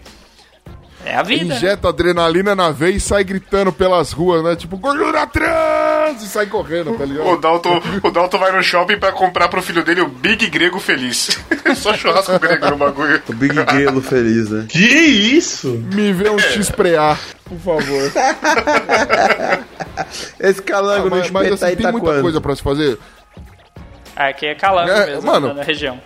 É a vida. né? Injeta adrenalina na veia e sai gritando pelas ruas, né? Tipo, gordura trans! E sai correndo, tá ligado? O Dalton, o Dalton vai no shopping pra comprar pro filho dele o Big Grego Feliz. Só churrasco grego no bagulho. O Big Grelo feliz, né? Que isso? Me vê um X prear, por favor. Esse calango no mas, mas espeto assim, aí tem tá muita quanto? coisa pra se fazer. Aqui é calango É, mesmo, mano. na região.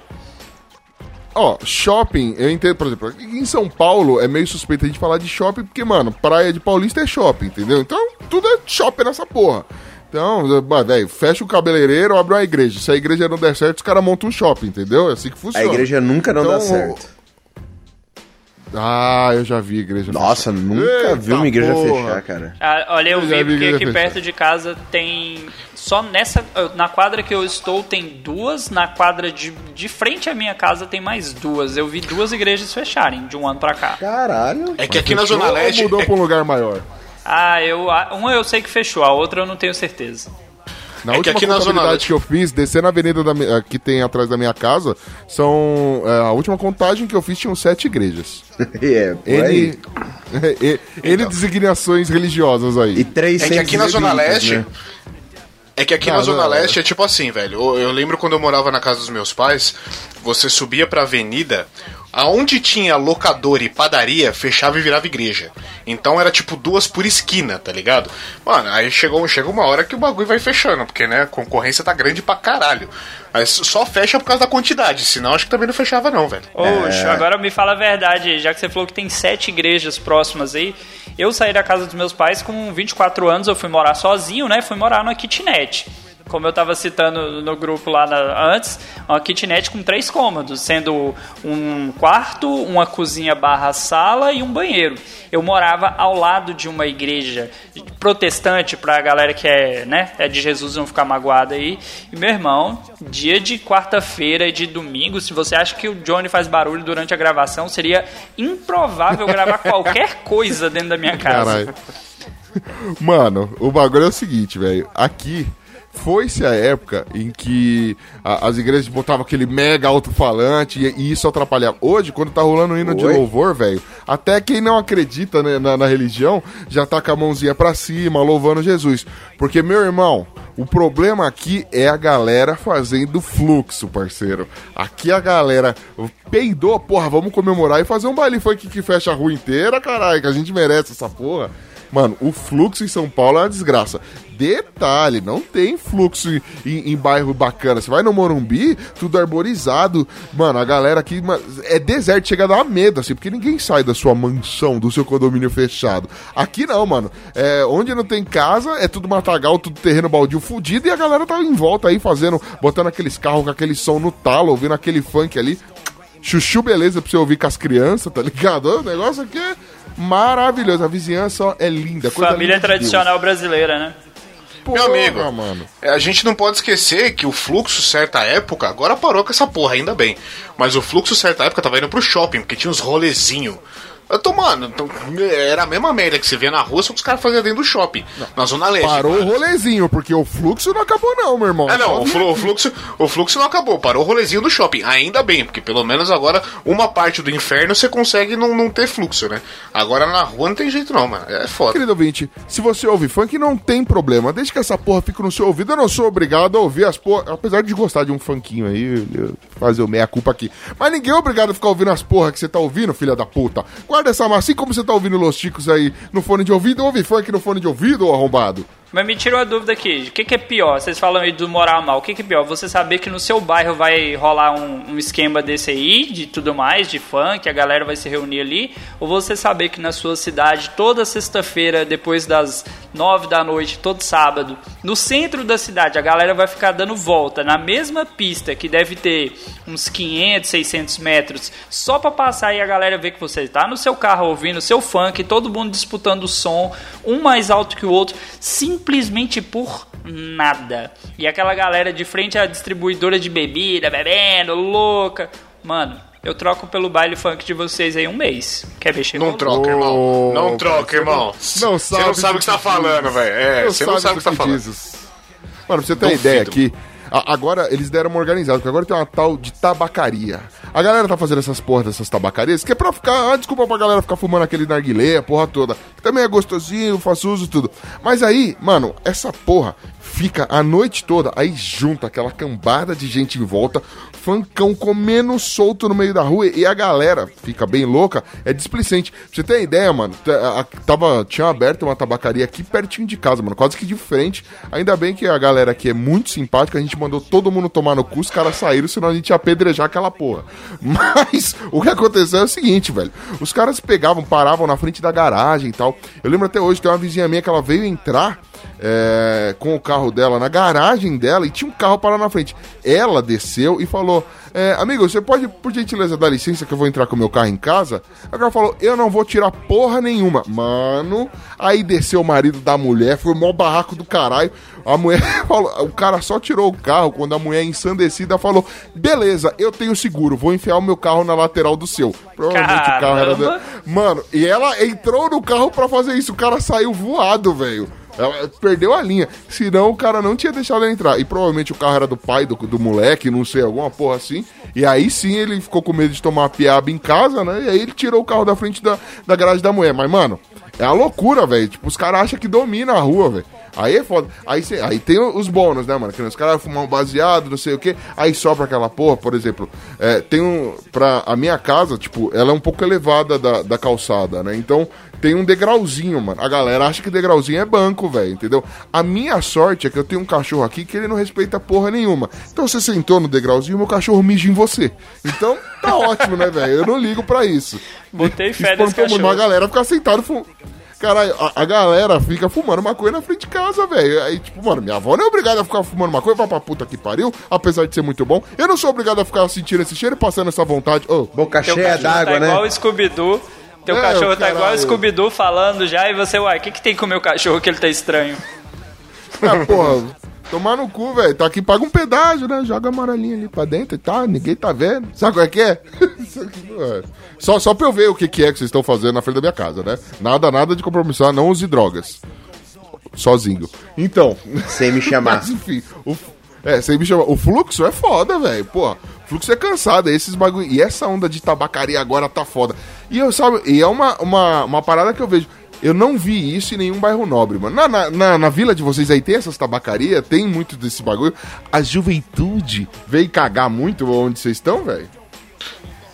Ó, shopping, eu entendo, por exemplo, aqui em São Paulo é meio suspeito a gente falar de shopping, porque, mano, praia de Paulista é shopping, entendeu? Então, tudo é shopping nessa porra. Então, velho, fecha o cabeleireiro, abre uma igreja. Se a igreja não der certo, os caras montam um shopping, entendeu? É assim que A funciona. igreja nunca não dá Então, certo. Ah, eu já vi igreja. Nossa, fechar. nunca Eita vi uma igreja porra. fechar, cara. Ah, olha, eu Eu vi vi porque aqui fechada. perto de casa tem. Só nessa. Na quadra que eu estou tem duas, na quadra de, de frente à minha casa tem mais duas. Eu vi duas igrejas fecharem de um ano pra cá. Caralho. É que aqui na Zona Leste. mudou é- pra um lugar maior? Ah, eu. Uma eu sei que fechou, a outra eu não tenho certeza. Na É que última aqui na Zona contabilidade Leste- que eu fiz, descendo a avenida da, eh, que tem atrás da minha casa, são. eh, a última contagem que eu fiz tinham sete igrejas. É, aí. N, eh, N designações religiosas aí. E três É que aqui na Zona Leste. né? É que aqui Não, na Zona não, Leste é tipo assim, velho. Eu, eu lembro quando eu morava na casa dos meus pais, você subia pra avenida, aonde tinha locador e padaria, fechava e virava igreja. Então era tipo duas por esquina, tá ligado? Mano, aí chegou, chega uma hora que o bagulho vai fechando, porque né, a concorrência tá grande pra caralho. Mas só fecha por causa da quantidade, senão acho que também não fechava não, velho. Oxe, agora me fala a verdade, já que você falou que tem sete igrejas próximas aí. Eu saí da casa dos meus pais com 24 anos, eu fui morar sozinho, né? Fui morar numa kitnet. Como eu tava citando no grupo lá na- antes, uma kitnet com três cômodos, sendo um quarto, uma cozinha barra sala e um banheiro. Eu morava ao lado de uma igreja protestante pra galera que é, né, é de Jesus não ficar magoada aí. E meu irmão, dia de quarta-feira e de domingo, se você acha que o Johnny faz barulho durante a gravação, seria improvável gravar qualquer coisa dentro da minha casa. Caralho. Mano, o bagulho é o seguinte, velho. Aqui foi-se a época em que a- as igrejas botavam aquele mega alto-falante e, e isso atrapalhava. Hoje, quando tá rolando o hino de Oi? louvor, velho, até quem não acredita né, na, na religião já tá com a mãozinha pra cima, louvando Jesus. Porque, meu irmão, o problema aqui é a galera fazendo fluxo, parceiro. Aqui a galera peidou, porra, vamos comemorar e fazer um baile funk que fecha a rua inteira, caralho, que a gente merece essa porra. Mano, o fluxo em São Paulo é uma desgraça. Detalhe, não tem fluxo em, em bairro bacana. Você vai no Morumbi, tudo arborizado. Mano, a galera aqui é deserto, chega a dar medo, assim, porque ninguém sai da sua mansão, do seu condomínio fechado. Aqui não, mano. É, onde não tem casa, é tudo matagal, tudo terreno baldio fudido, e a galera tá em volta aí fazendo, botando aqueles carros com aquele som no talo, ouvindo aquele funk ali. chuchu beleza pra você ouvir com as crianças, tá ligado? O negócio aqui é maravilhoso. A vizinhança ó, é linda. Família linda de tradicional brasileira, né? Porra, Meu amigo. mano. A gente não pode esquecer que o fluxo, certa época, agora parou com essa porra, ainda bem. Mas o fluxo, certa época, tava indo pro shopping, porque tinha uns rolezinho. Eu tô, mano, tô- era a mesma merda que você via na rua, só que os caras faziam dentro do shopping. Na Zona Leste. Parou o rolezinho, porque o fluxo não acabou, não, meu irmão. É, não, o, flu- o fluxo, o fluxo não acabou, parou o rolezinho do shopping. Ainda bem, porque pelo menos agora uma parte do inferno você consegue não, não ter fluxo, né? Agora na rua não tem jeito não, mano. É foda. Querido ouvinte, se você ouve funk, não tem problema. Desde que essa porra fique no seu ouvido, eu não sou obrigado a ouvir as porra. Apesar de gostar de um funkinho aí, fazer o meia-culpa aqui. Mas ninguém é obrigado a ficar ouvindo as porra que você tá ouvindo, filha da puta. Guarda essa massa, assim como você tá ouvindo Los Chicos aí no fone de ouvido, ouve funk no fone de ouvido, ô arrombado. Mas me tira uma dúvida aqui, o que, que é pior? Vocês falam aí do morar mal, o que, que é pior? Você saber que no seu bairro vai rolar um, um esquema desse aí, de tudo mais, de funk, a galera vai se reunir ali, ou você saber que na sua cidade, toda sexta-feira, depois das nove da noite, todo sábado, no centro da cidade, a galera vai ficar dando volta na mesma pista, que deve ter uns 500, 600 metros, só pra passar e a galera ver que você tá no seu carro ouvindo seu funk, todo mundo disputando o som, um mais alto que o outro, simplesmente por nada. E aquela galera de frente à distribuidora de bebida, bebendo, louca. Mano, eu troco pelo baile funk de vocês aí um mês. Quer ver? Chegou Não troca, irmão. Não troca, irmão. não Você não sabe sabe o que você tá falando, velho. É, você não sabe o que você tá falando. Mano, pra você ter uma ideia aqui, a- agora eles deram uma organizada, porque agora tem uma tal de tabacaria. A galera tá fazendo essas porras dessas tabacarias, que é pra ficar, ah, desculpa pra galera ficar fumando aquele narguilé, a porra toda. Que também é gostosinho, faço uso tudo. Mas aí, mano, essa porra fica a noite toda, aí junta aquela cambada de gente em volta, funkão comendo solto no meio da rua e a galera fica bem louca, é displicente. Pra você ter ideia, mano, tava, tinha aberto uma tabacaria aqui pertinho de casa, mano, quase que de frente. Ainda bem que a galera aqui é muito simpática, a gente mandou todo mundo tomar no cu, os caras saíram, senão a gente ia apedrejar aquela porra. Mas o que aconteceu é o seguinte, velho, os caras pegavam, paravam na frente da garagem e tal. Eu lembro até hoje, tem uma vizinha minha que ela veio entrar é, com o carro dela na garagem dela e tinha um carro parado na frente. Ela desceu e falou: é, Amigo, você pode, por gentileza, dar licença que eu vou entrar com o meu carro em casa? O cara falou: Eu não vou tirar porra nenhuma. Mano, aí desceu o marido da mulher, foi o maior barraco do caralho. A mulher falou: O cara só tirou o carro quando a mulher ensandecida falou: Beleza, eu tenho seguro, vou enfiar o meu carro na lateral do seu. Provavelmente o carro era. Caramba. Da... Mano, e ela entrou no carro pra fazer isso. O cara saiu voado, velho. Ela perdeu a linha. Senão o cara não tinha deixado ela entrar. E provavelmente o carro era do pai do, do moleque, não sei, alguma porra assim. E aí sim ele ficou com medo de tomar uma piaba em casa, né? E aí ele tirou o carro da frente da, da garagem da mulher. Mas, mano, é a loucura, velho. Tipo, os caras acham que domina a rua, velho. Aí é foda. Aí, cê- aí tem os bônus, né, mano? Que os caras fumam um baseado, não sei o quê. Aí sobra aquela porra, por exemplo. É, tem um. Pra a minha casa, tipo, ela é um pouco elevada da, da calçada, né? Então tem um degrauzinho, mano. A galera acha que degrauzinho é banco, velho, entendeu? A minha sorte é que eu tenho um cachorro aqui que ele não respeita porra nenhuma. Então você sentou no degrauzinho, meu cachorro mija em você. Então tá ótimo, né, velho? Eu não ligo pra isso. Botei fé nesse cachorro. A galera fica sentada fumando. Caralho, a, a galera fica fumando maconha na frente de casa, velho. Aí, tipo, mano, minha avó não é obrigada a ficar fumando maconha, vai pra puta que pariu, apesar de ser muito bom. Eu não sou obrigado a ficar sentindo esse cheiro e passando essa vontade. Ô, Boca Teu cheia cachorro tá d'água, igual né? o Scooby-Doo. Teu É, cachorro tá igual o. Scooby-Doo falando já e você, uai, o que, que tem com o meu cachorro que ele tá estranho? ah, porra, tomar no cu, velho. Tá aqui, paga um pedágio, né? Joga a amarelinha ali pra dentro e tá, ninguém tá vendo. Sabe qual é que é? É. só, só pra eu ver o que, que é que vocês estão fazendo na frente da minha casa, né? Nada, nada de compromissar, não use drogas. Sozinho. Então. Sem me chamar. Mas enfim, o, é, sem me chamar. O fluxo é foda, velho. Pô, fluxo é cansado, é esses bagulho. E essa onda de tabacaria agora tá foda. E eu, sabe, e é uma, uma, uma parada que eu vejo. Eu não vi isso em nenhum bairro nobre, mano. Na, na, na, na vila de vocês aí tem essas tabacarias, tem muito desse bagulho. A juventude veio cagar muito onde vocês estão, velho?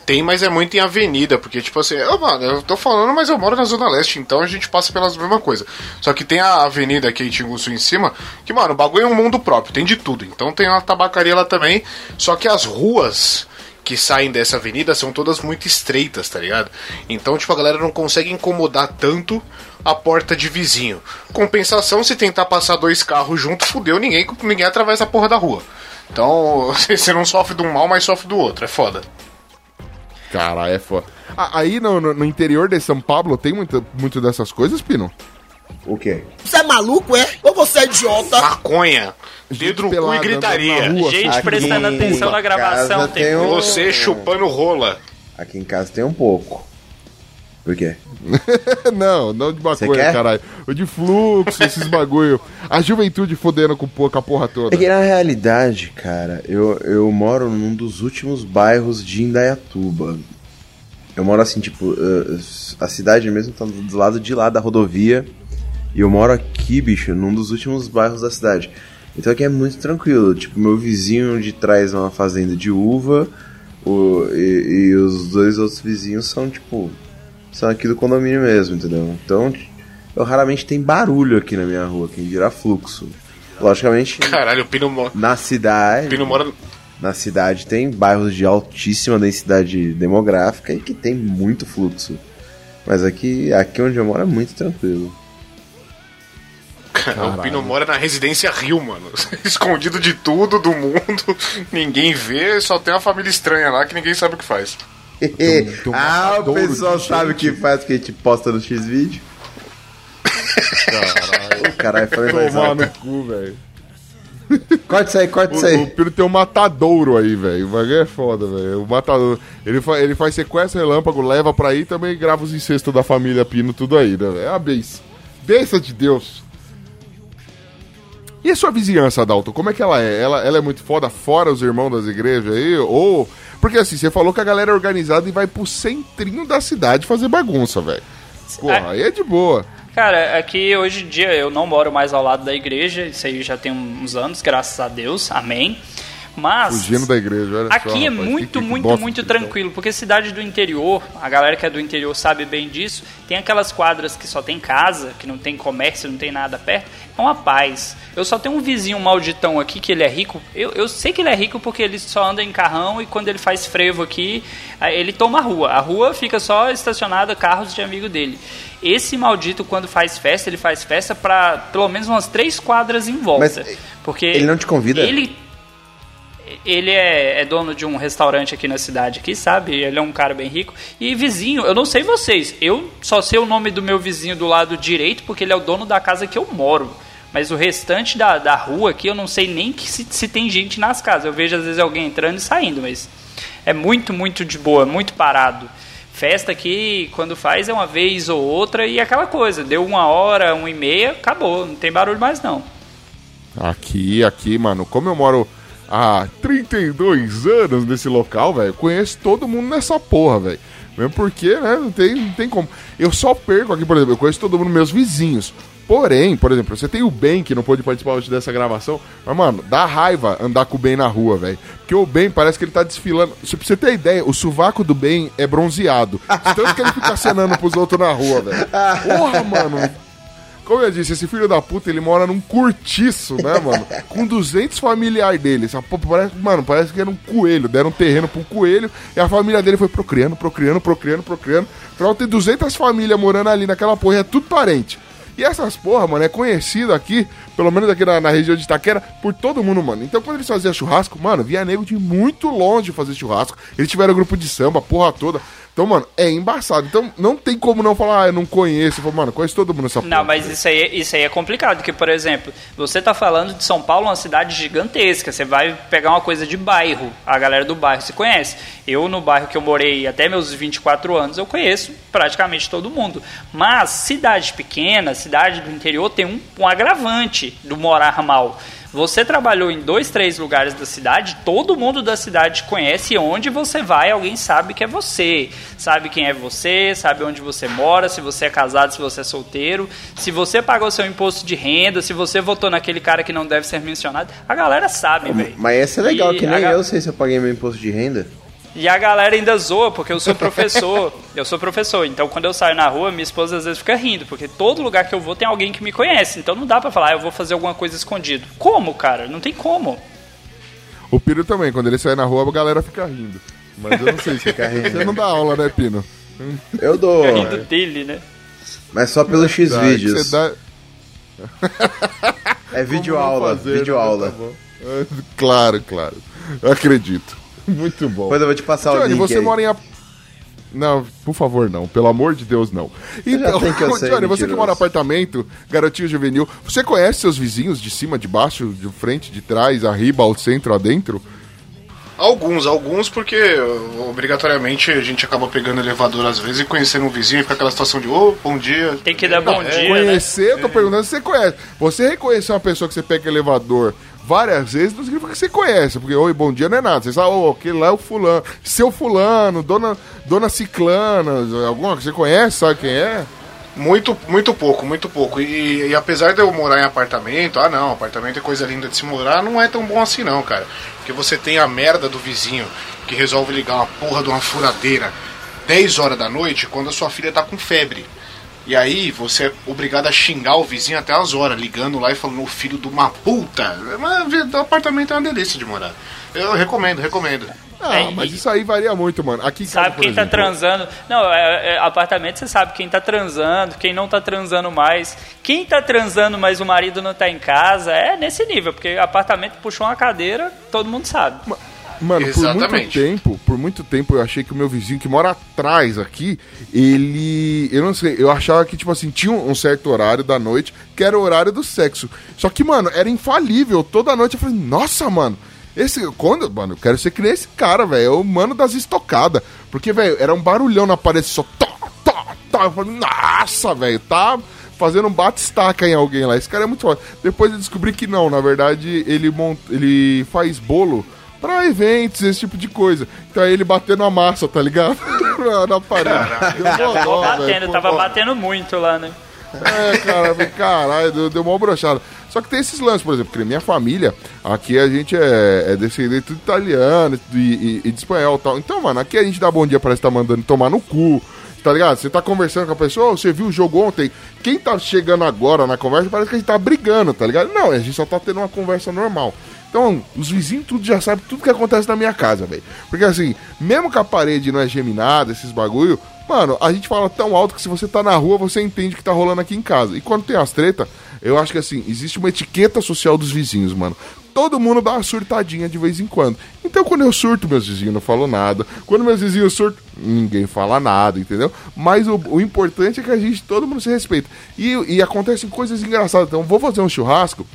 Tem, mas é muito em avenida, porque, tipo assim, eu, mano, eu tô falando, mas eu moro na Zona Leste, então a gente passa pelas mesmas coisas. Só que tem a avenida aqui em Tinguçu em cima, que, mano, o bagulho é um mundo próprio, tem de tudo. Então tem uma tabacaria lá também, só que as ruas que saem dessa avenida são todas muito estreitas, tá ligado? Então, tipo, a galera não consegue incomodar tanto a porta de vizinho. Compensação, se tentar passar dois carros junto, fudeu, ninguém, ninguém atravessa a porra da rua. Então, você não sofre de um mal, mas sofre do outro, é foda. Cara, é foda. Ah, aí no, no- no interior de São Paulo tem muito, muito dessas coisas, Pino? O quê? Você é maluco, é? Ou você é idiota? Maconha, dedo no cu e gritaria. rua, Gente prestando atenção na gravação. Tem tem um- Você chupando rola. Aqui em casa tem um pouco. Por quê? não, não de maconha, caralho. O de fluxo, esses bagulho. A juventude fodendo com pouca porra toda. É que na realidade, cara, eu, eu moro num dos últimos bairros de Indaiatuba. Eu moro assim, tipo, uh, a cidade mesmo tá do lado de lá da rodovia. E eu moro aqui, bicho, num dos últimos bairros da cidade. Então aqui é muito tranquilo. Tipo, meu vizinho de trás é uma fazenda de uva. O, e, e os dois outros vizinhos são, tipo, são aqui do condomínio mesmo, entendeu? Então, eu raramente tem barulho aqui na minha rua, quem dirá fluxo. Logicamente, Caralho, o Pino, mo- na cidade, Pino mora. na cidade tem bairros de altíssima densidade demográfica e que tem muito fluxo. Mas aqui, aqui onde eu moro é muito tranquilo. O Pino mora na residência Rio, mano. Escondido de tudo, do mundo. Ninguém vê, só tem uma família estranha lá que ninguém sabe o que faz. um ah, o matadouro pessoal sabe o que faz que a gente posta no X-Vídeo? Caralho. Caralho, falei mais Tomar no cu, velho. Corta isso aí, corta O, isso o aí. Pino tem um matadouro aí, velho. O bagulho é foda, velho. O matador. Ele, fa ele faz sequestro relâmpago, leva pra aí e também grava os incestos da família Pino, tudo aí, né, velho? É uma benção. Benção de Deus. E a sua vizinhança, Dalton? Como é que ela é? Ela, ela é muito foda, fora os irmãos das igrejas aí? Ou. Porque assim, você falou que a galera é organizada e vai pro centrinho da cidade fazer bagunça, velho. Porra, aí é de boa. Cara, aqui hoje em dia eu não moro mais ao lado da igreja, isso aí já tem uns anos, graças a Deus, amém. Mas Fugindo da igreja, olha só, aqui é rapaz, muito, que- que muito, bosta muito tranquilo, porque cidade do interior, a galera que é do interior sabe bem disso, tem aquelas quadras que só tem casa, que não tem comércio, não tem nada perto, é uma paz. Eu só tenho um vizinho malditão aqui que ele é rico, eu, eu sei que ele é rico porque ele só anda em carrão e quando ele faz frevo aqui, ele toma a rua. A rua fica só estacionada carros de amigo dele. Esse maldito, quando faz festa, ele faz festa pra pelo menos umas três quadras em volta. Mas porque ele não te convida? Ele ele é, é dono de um restaurante aqui na cidade, aqui, sabe? Ele é um cara bem rico. E vizinho, eu não sei vocês, eu só sei o nome do meu vizinho do lado direito, porque ele é o dono da casa que eu moro. Mas o restante da, da rua aqui, eu não sei nem que se, se tem gente nas casas. Eu vejo às vezes alguém entrando e saindo, mas é muito, muito de boa, muito parado. Festa aqui, quando faz, é uma vez ou outra e aquela coisa. Deu uma hora, uma e meia, acabou. Não tem barulho mais não. Aqui, aqui, mano, como eu moro há 32 anos nesse local, velho, conheço todo mundo nessa porra, velho. Mesmo porque, né, não tem, não tem como. Eu só perco aqui, por exemplo, eu conheço todo mundo, meus vizinhos. Porém, por exemplo, você tem o Ben que não pôde participar hoje dessa gravação, mas, mano, dá raiva andar com o Ben na rua, velho. Porque o Ben parece que ele tá desfilando. Se você ter ideia, o sovaco do Ben é bronzeado. Tanto que ele fica acenando pros outros na rua, velho. Porra, mano. Como eu disse, esse filho da puta, ele mora num cortiço, né, mano? Com 200 familiares dele. Essa porra parece, mano, parece que era um coelho. Deram um terreno pra um coelho e a família dele foi procriando, procriando, procriando, procriando. Então tem 200 famílias morando ali naquela porra e é tudo parente. E essas porra, mano, é conhecido aqui, pelo menos aqui na, na região de Itaquera, por todo mundo, mano. Então quando eles faziam churrasco, mano, via nego de muito longe fazer churrasco. Eles tiveram grupo de samba, porra toda. Então, mano, é embaçado. Então não tem como não falar, ah, eu não conheço. Falo, mano, conheço todo mundo nessa porra. Não, mas isso aí, isso aí é complicado, porque, por exemplo, você tá falando de São Paulo, uma cidade gigantesca, você vai pegar uma coisa de bairro, a galera do bairro se conhece. Eu, no bairro que eu morei até meus 24 anos, eu conheço praticamente todo mundo. Mas cidade pequena, cidade do interior, tem um, um agravante do morar mal. Você trabalhou em dois, três lugares da cidade, todo mundo da cidade conhece onde você vai, alguém sabe que é você. Sabe quem é você, sabe onde você mora, se você é casado, se você é solteiro, se você pagou seu imposto de renda, se você votou naquele cara que não deve ser mencionado. A galera sabe, velho. Mas esse é legal, E que a nem ga- eu sei se eu paguei meu imposto de renda. E a galera ainda zoa, porque eu sou professor. eu sou professor, então quando eu saio na rua, minha esposa às vezes fica rindo, porque todo lugar que eu vou tem alguém que me conhece. Então não dá pra falar, ah, eu vou fazer alguma coisa escondido. Como, cara? Não tem como. O Pino também, quando ele sai na rua, a galera fica rindo. Mas eu não sei se fica rindo. Você não dá aula, né, Pino? Eu dou, Fica rindo dele, né? mas só pelo X Dá, vídeos. Dá... É vídeo aula, fazer, né? vídeo Tá aula. É, Claro, claro. Eu acredito. Muito bom. Depois eu vou te passar o Johnny, link você aí. mora em... Ap- Não, por favor, não. Pelo amor de Deus, não. Então, que eu ser Johnny, você que mora em apartamento, garotinho juvenil, você conhece seus vizinhos de cima, de baixo, de frente, de trás, arriba, ao centro, adentro? Alguns, alguns porque obrigatoriamente a gente acaba pegando elevador às vezes e conhecendo um vizinho e fica aquela situação de, ô, bom dia. Tem que dar bom é, dia, né? Conhecer, eu tô perguntando se você conhece. Você reconhecer uma pessoa que você pega elevador várias vezes não significa que você conhece, porque oi, bom dia não é nada. Você sabe, ô, aquele lá é o fulano, seu fulano, dona, dona ciclana, alguma que você conhece, sabe quem é? Muito, muito pouco, muito pouco. E, e apesar de eu morar em apartamento, ah não, apartamento é coisa linda de se morar, não é tão bom assim não, cara. Porque você tem a merda do vizinho que resolve ligar uma porra de uma furadeira 10 horas da noite quando a sua filha tá com febre. E aí você é obrigado a xingar o vizinho até as horas, ligando lá e falando, o filho de uma puta. Mas o apartamento é uma delícia de morar. Eu recomendo, recomendo. Ah, É, mas isso aí varia muito, mano. Aqui em casa, Sabe por quem tá exemplo, transando. Não, é, é, apartamento você sabe quem tá transando, quem não tá transando mais. Quem tá transando, mas o marido não tá em casa, é nesse nível, porque apartamento puxou uma cadeira, todo mundo sabe. Mano, por muito Exatamente. tempo, por muito tempo eu achei que o meu vizinho que mora atrás aqui, ele. Eu não sei, eu achava que, tipo assim, tinha um certo horário da noite que era o horário do sexo. Só que, mano, era infalível. Toda noite eu falei, nossa, mano. Esse, quando, mano, eu quero ser que nem esse cara, velho. É o mano das estocadas. Porque, velho, era um barulhão na parede só. Tó, tó, tó. Eu falei, nossa, velho, tá fazendo um bate-estaca em alguém lá. Esse cara é muito foda. Depois eu descobri que não, na verdade, ele, mont... ele faz bolo pra eventos, esse tipo de coisa. Então aí ele batendo a massa, tá ligado? Na- na parede. Deu mó Tava dó, batendo. Pô, tava ó. batendo muito lá, né? É, cara, caralho, deu, deu uma brochada. Só que tem esses lances, por exemplo, que minha família, aqui a gente é, é descendente tudo italiano e, e- e de espanhol e tal. Então, mano, aqui a gente dá bom dia, parece que tá mandando tomar no cu. Tá ligado? Você tá conversando com a pessoa, "Ô, você viu o jogo ontem? Quem tá chegando agora na conversa parece que a gente tá brigando, tá ligado? Não, a gente só tá tendo uma conversa normal. Então, os vizinhos tudo já sabem tudo que acontece na minha casa, velho. Porque assim, mesmo que a parede não é geminada, esses bagulho, mano, a gente fala tão alto que se você tá na rua, você entende o que tá rolando aqui em casa. E quando tem as treta, eu acho que assim, existe uma etiqueta social dos vizinhos, mano. Todo mundo dá uma surtadinha de vez em quando. Então, quando eu surto, meus vizinhos não falam nada. Quando meus vizinhos surtam, ninguém fala nada, entendeu? Mas o, o importante é que a gente, todo mundo se respeita. E, e acontecem coisas engraçadas. Então, vou fazer um churrasco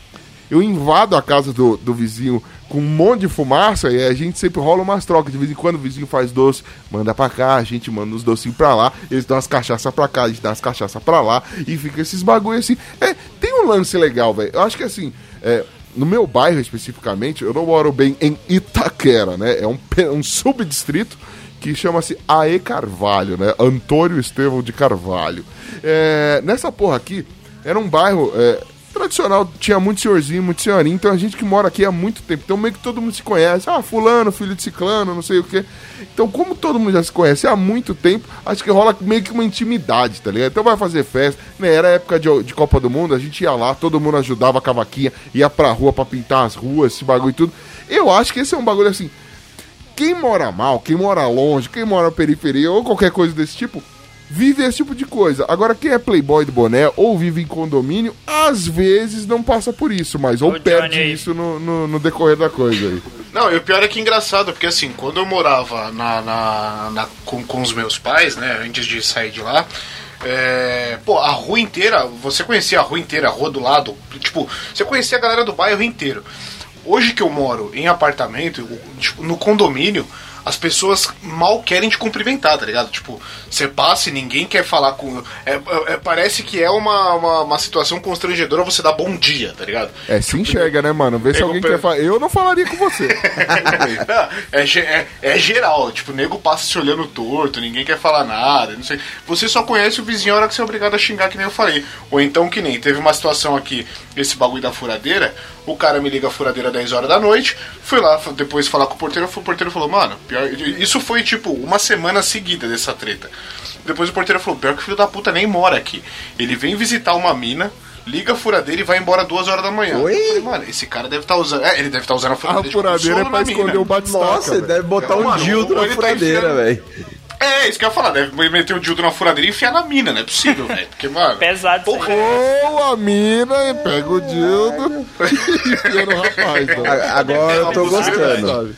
eu invado a casa do, do vizinho com um monte de fumaça e a gente sempre rola umas trocas. De vez em quando o vizinho faz doce, manda pra cá, a gente manda os docinhos pra lá, eles dão as cachaças pra cá, a gente dá as cachaças pra lá e fica esses bagulho assim. É, tem um lance legal, velho. Eu acho que assim, é, no meu bairro especificamente, eu não moro bem em Itaquera, né? É um, um subdistrito que chama-se Ae Carvalho, né? Antônio Estevão de Carvalho. É, nessa porra aqui, era um bairro é, tradicional, tinha muito senhorzinho, muito senhorinho, então a gente que mora aqui há muito tempo, então meio que todo mundo se conhece. Ah, fulano, filho de ciclano, não sei o quê. Então, como todo mundo já se conhece há muito tempo, acho que rola meio que uma intimidade, tá ligado? Então vai fazer festa, né? Era época de, de Copa do Mundo, a gente ia lá, todo mundo ajudava a cavaquinha, ia pra rua pra pintar as ruas, esse bagulho e tudo. Eu acho que esse é um bagulho assim, quem mora mal, quem mora longe, quem mora na periferia ou qualquer coisa desse tipo, vive esse tipo de coisa. Agora, quem é playboy do boné ou vive em condomínio, às vezes não passa por isso, mas ou Ô, perde Johnny. isso no, no, no decorrer da coisa aí. Não, e o pior é que é engraçado, porque assim, quando eu morava na, na- na- com, com os meus pais, né, antes de sair de lá, é, pô, a rua inteira, você conhecia a rua inteira, a rua do lado, tipo, você conhecia a galera do bairro inteiro. Hoje que eu moro em apartamento, tipo, no condomínio, as pessoas mal querem te cumprimentar, tá ligado? Tipo, você passa e ninguém quer falar com. é- é- é- parece que é uma, uma, uma situação constrangedora você dar bom dia, tá ligado? É, se enxerga, né, mano? Vê se alguém pe- quer falar. Eu não falaria com você. Não, é, é, é geral, tipo, o nego passa se olhando torto, ninguém quer falar nada, não sei. Você só conhece o vizinho a hora que você é obrigado a xingar, que nem eu falei. Ou então que nem, teve uma situação aqui, esse bagulho da furadeira, o cara me liga a furadeira 10 horas da noite, fui lá depois falar com o porteiro, o porteiro falou, mano, pior, isso foi tipo uma semana seguida dessa treta. Depois o porteiro falou, pior que o filho da puta nem mora aqui. Ele vem visitar uma mina. Liga a furadeira e vai embora duas horas da manhã. Oi? Eu falei, mano, esse cara deve estar usando. É, ele deve estar usando a A furadeira. de furadeira é pra na mina. esconder o batistaca. Nossa, ele deve botar um Mano, dildo na tá furadeira, enfiando- velho. É, isso que eu ia falar, deve meter o dildo na furadeira e enfiar na mina, não é possível, velho. Porque, mano. Pesado Porra, aí. Ou a mina e pega o dildo e enfia no rapaz. né? Agora eu tô gostando.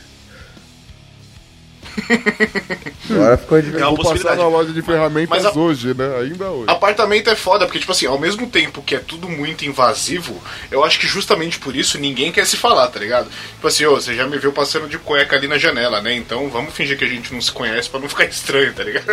Agora ficou de É uma Vou passar na loja de ferramentas Mas a- hoje, né? Ainda hoje. Apartamento é foda, porque, tipo assim, ao mesmo tempo que é tudo muito invasivo, eu acho que justamente por isso ninguém quer se falar, tá ligado? Tipo assim, ô, você já me viu passando de cueca ali na janela, né? Então vamos fingir que a gente não se conhece pra não ficar estranho, tá ligado?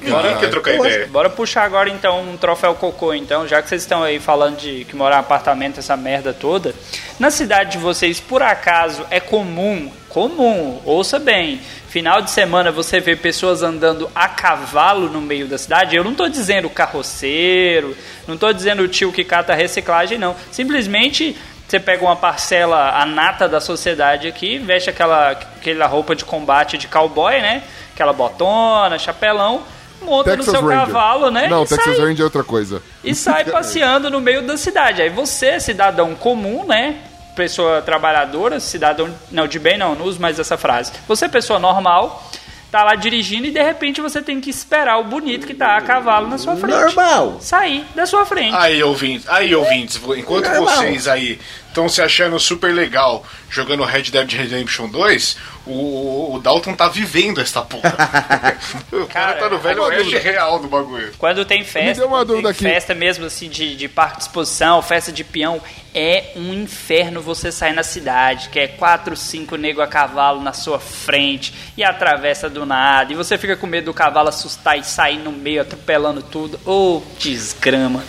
Ninguém quer trocar ideia. Bora puxar agora então um troféu cocô, então, já que vocês estão aí falando de que morar em apartamento, essa merda toda. Na cidade de vocês, por acaso, é comum, comum, ouça bem, final de semana você vê pessoas andando a cavalo no meio da cidade? Eu não tô dizendo carroceiro, não tô dizendo o tio que cata reciclagem, não. Simplesmente você pega uma parcela, a nata da sociedade aqui, veste aquela, aquela roupa de combate de cowboy, né? Aquela botona, chapelão, monta Texas no seu Ranger. cavalo, né? Não, e Texas sai, Ranger é outra coisa. e sai passeando no meio da cidade. Aí você, cidadão comum, né? Pessoa trabalhadora, cidadão. Não, de bem não, não uso mais essa frase. Você, pessoa normal, tá lá dirigindo e de repente você tem que esperar o bonito que tá a cavalo na sua frente. Normal. Sair da sua frente. Aí, ouvintes, aí, ouvintes, enquanto Normal. vocês aí estão se achando super legal jogando Red Dead Redemption 2, o, o Dalton tá vivendo essa porra. o cara, Cara, tá no velho oeste real do bagulho. Quando tem festa, quando tem festa mesmo assim de, de parque de exposição, festa de peão, é um inferno você sair na cidade, que é quatro, cinco nego a cavalo na sua frente e atravessa do nada, e você fica com medo do cavalo assustar e sair no meio atropelando tudo. Ô, desgrama.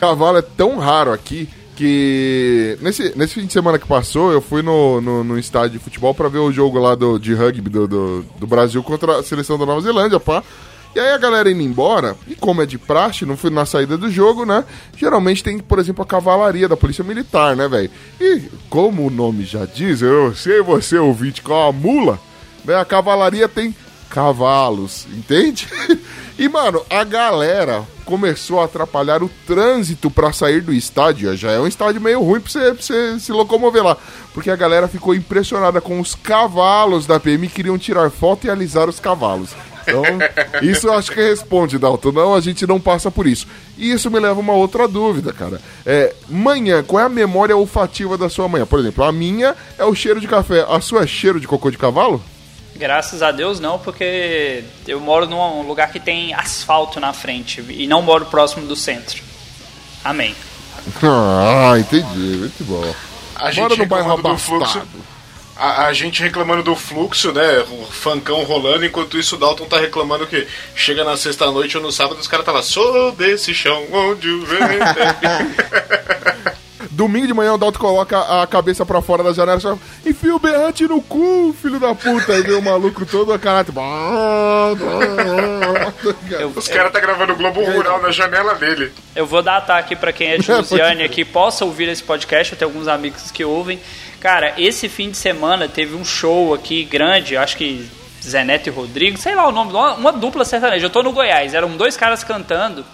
Cavalo é tão raro aqui que nesse, nesse fim de semana que passou, eu fui no, no, no estádio de futebol pra ver o jogo lá do, de rugby do, do, do Brasil contra a seleção da Nova Zelândia, pá. E aí a galera indo embora, e como é de praxe, não fui na saída do jogo, né? Geralmente tem, por exemplo, a cavalaria da Polícia Militar, né, velho? E como o nome já diz, eu sei você ouvinte com a mula, né? A cavalaria tem cavalos, entende? E, mano, a galera começou a atrapalhar o trânsito pra sair do estádio. Já é um estádio meio ruim pra você, pra você se locomover lá. Porque a galera ficou impressionada com os cavalos da PM e queriam tirar foto e alisar os cavalos. Então, isso eu acho que responde, Dalton. Não, a gente não passa por isso. E isso me leva a uma outra dúvida, cara. É, manhã, qual é a memória olfativa da sua manhã? Por exemplo, a minha é o cheiro de café. A sua é cheiro de cocô de cavalo? Graças a Deus não, porque eu moro num lugar que tem asfalto na frente e não moro próximo do centro. Amém. Ah, entendi. Muito bom. A gente Mora no bairro reclamando do fluxo. abastado. A, a gente reclamando do fluxo, né? O funkão rolando, enquanto isso o Dalton tá reclamando que chega na sexta-noite ou no sábado os caras tava sou desse chão onde o vento é-" Domingo de manhã o Dalton coloca a cabeça pra fora da janela e fala, enfia o berrante no cu, filho da puta. Aí vem o maluco todo a caralho. tipo, Eu, Os caras tá gravando o Globo Rural na janela dele. Eu vou datar aqui pra quem é de É, Lusiane pode- aqui, possa ouvir esse podcast, eu tenho alguns amigos que ouvem. Cara, esse fim de semana teve um show aqui grande, acho que Zé Neto e Rodrigo, sei lá o nome, uma, dupla sertaneja. Eu tô no Goiás, eram dois caras cantando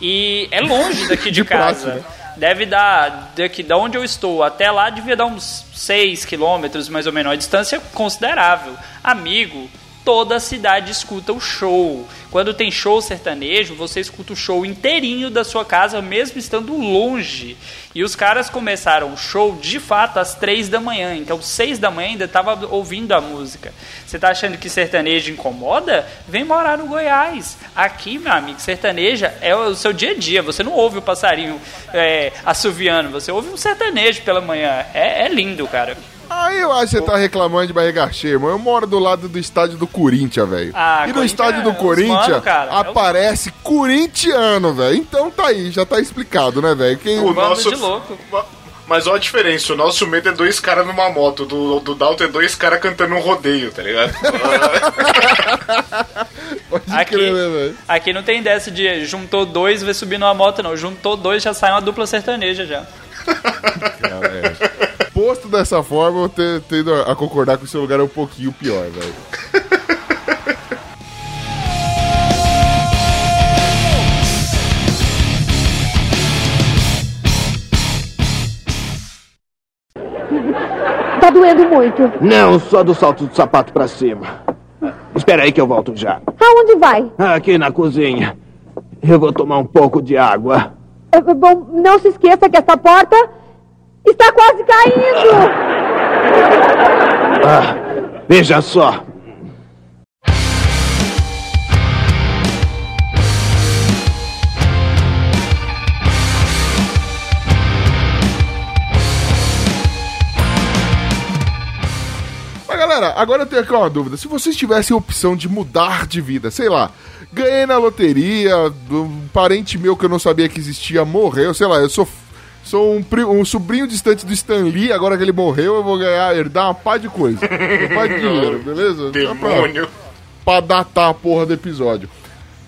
e é longe daqui de, De casa. né? Deve dar, daqui da onde eu estou até lá, devia dar uns 6 quilômetros mais ou menos, uma distância considerável. Amigo, toda a cidade escuta o show. Quando tem show sertanejo, você escuta o show inteirinho da sua casa, mesmo estando longe. E os caras começaram o show de fato às três da manhã. Então, seis da manhã ainda estava ouvindo a música. Você tá achando que sertanejo incomoda? Vem morar no Goiás. Aqui, meu amigo, sertaneja é o seu dia a dia. Você não ouve o passarinho é, assoviando, você ouve um sertanejo pela manhã. É, é lindo, cara. Aí eu acho que você tá reclamando de barriga cheia, irmão. Eu moro do lado do estádio do Corinthians, velho. Ah, e no estádio do é Corinthians mano, cara. É aparece corintiano, velho. Então tá aí, já tá explicado, né, velho? Quem... O nosso. de louco. Mas olha a diferença, o nosso medo é dois caras numa moto, do, do Dalton é dois caras cantando um rodeio, tá ligado? Aqui, crer, né, aqui não tem dessa de juntou dois, vai subir numa moto, não. Juntou dois, já sai uma dupla sertaneja já. Posto dessa forma, eu te- tendo a concordar que o seu lugar é um pouquinho pior, velho. Tá doendo muito. Não, só do salto do sapato pra cima. Espera aí que eu volto já. Aonde vai? Aqui na cozinha. Eu vou tomar um pouco de água. É, bom, não se esqueça que essa porta Está quase caindo! Ah, veja só. Galera, agora eu tenho aqui uma dúvida. Se vocês tivessem a opção de mudar de vida, sei lá, ganhei na loteria, um parente meu que eu não sabia que existia morreu, sei lá, eu sou sou um, um sobrinho distante do Stan Lee, agora que ele morreu, eu vou ganhar, herdar uma pá de coisa. Uma pá de dinheiro, beleza? Só pra- Demônio. pra datar a porra do episódio.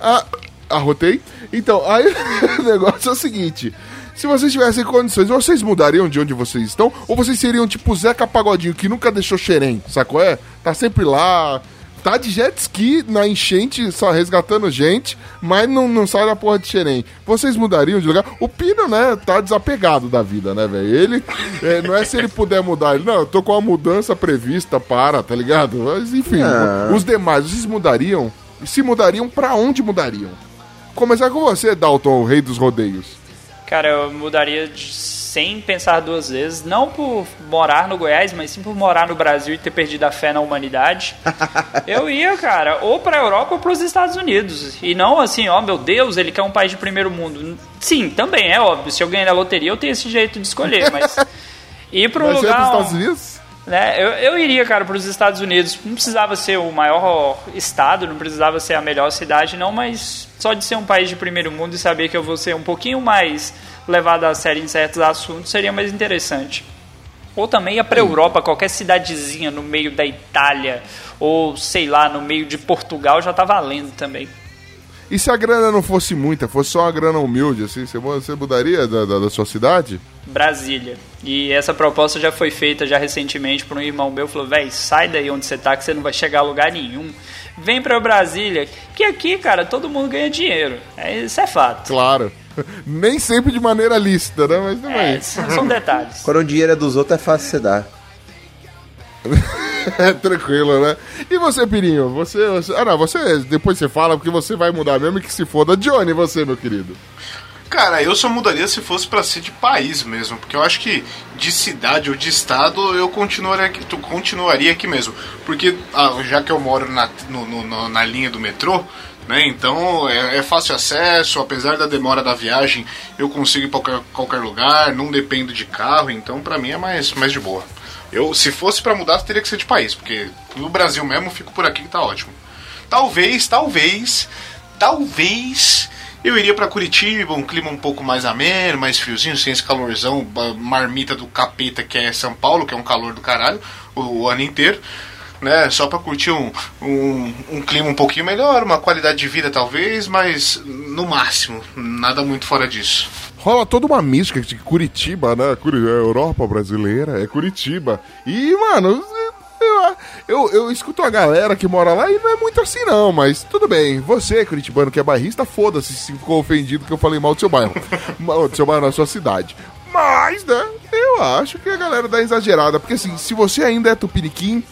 Ah, arrotei? Então, aí o negócio é o seguinte. Se vocês tivessem condições, vocês mudariam de onde vocês estão? Ou vocês seriam tipo Zeca Pagodinho, que nunca deixou xerém, sacou? É? Tá sempre lá, tá de jet ski na enchente, só resgatando gente, mas não, não sai da porra de xerém. Vocês mudariam de lugar? O Pino, né, tá desapegado da vida, né, velho? Ele, é, não é se ele puder mudar, ele, não, eu tô com uma mudança prevista para, tá ligado? Mas enfim, Ah. os demais, vocês mudariam? E se mudariam, pra onde mudariam? Começar com você, Dalton, o rei dos rodeios. Cara, eu mudaria de- sem pensar duas vezes, não por morar no Goiás, mas sim por morar no Brasil e ter perdido a fé na humanidade. eu ia, cara, ou pra Europa ou pros Estados Unidos. E não assim, ó, meu Deus, ele quer um país de primeiro mundo. Sim, também é óbvio. Se eu ganhar na loteria, eu tenho esse jeito de escolher, mas ir pra um lugar. ó, Estados Unidos? né? Eu, eu iria, cara, para os Estados Unidos. Não precisava ser o maior estado, não precisava ser a melhor cidade, não, mas só de ser um país de primeiro mundo e saber que eu vou ser um pouquinho mais levado a sério em certos assuntos seria mais interessante. Ou também ia para Europa, qualquer cidadezinha no meio da Itália, ou sei lá, no meio de Portugal já tá valendo também. E se a grana não fosse muita, fosse só uma grana humilde, assim, você, mu- você mudaria da, da, da sua cidade? Brasília. E essa proposta já foi feita já recentemente por um irmão meu, falou, véi, sai daí onde você tá que você não vai chegar a lugar nenhum. Vem pra Brasília, que aqui, cara, todo mundo ganha dinheiro. É, isso é fato. Claro. Nem sempre de maneira lícita, né? Mas também. É, são detalhes. Quando o dinheiro é dos outros, é fácil você dar. É tranquilo, né? E você, Pirinho? Você, você- Ah, não, você. Depois você fala porque você vai mudar mesmo e que se foda. Johnny, você, meu querido. Cara, eu só mudaria se fosse pra ser de país mesmo, porque eu acho que de cidade ou de estado eu continuaria aqui, tu continuaria aqui mesmo. Porque ah, já que eu moro na, no- no- na linha do metrô, né? Então é, é fácil acesso, apesar da demora da viagem, eu consigo ir pra qualquer, lugar, não dependo de carro, então pra mim é mais, mais de boa. Eu, se fosse pra mudar, teria que ser de país, porque no Brasil mesmo fico por aqui que tá ótimo. Talvez, talvez, talvez eu iria pra Curitiba, um clima um pouco mais ameno, mais friozinho, sem esse calorzão, marmita do capeta que é São Paulo, que é um calor do caralho o, o ano inteiro. Né, só pra curtir um, um, um clima um pouquinho melhor, uma qualidade de vida talvez, mas no máximo, nada muito fora disso. Rola toda uma mística de Curitiba, né? É Europa brasileira, é Curitiba. E, mano, eu, eu, eu escuto a galera que mora lá e não é muito assim, não. Mas tudo bem, você, curitibano que é bairrista, foda-se se ficou ofendido que eu falei mal do seu bairro. Mal do seu bairro na sua cidade. Mas, né, eu acho que a galera dá exagerada. Porque, assim, se você ainda é tupiniquim,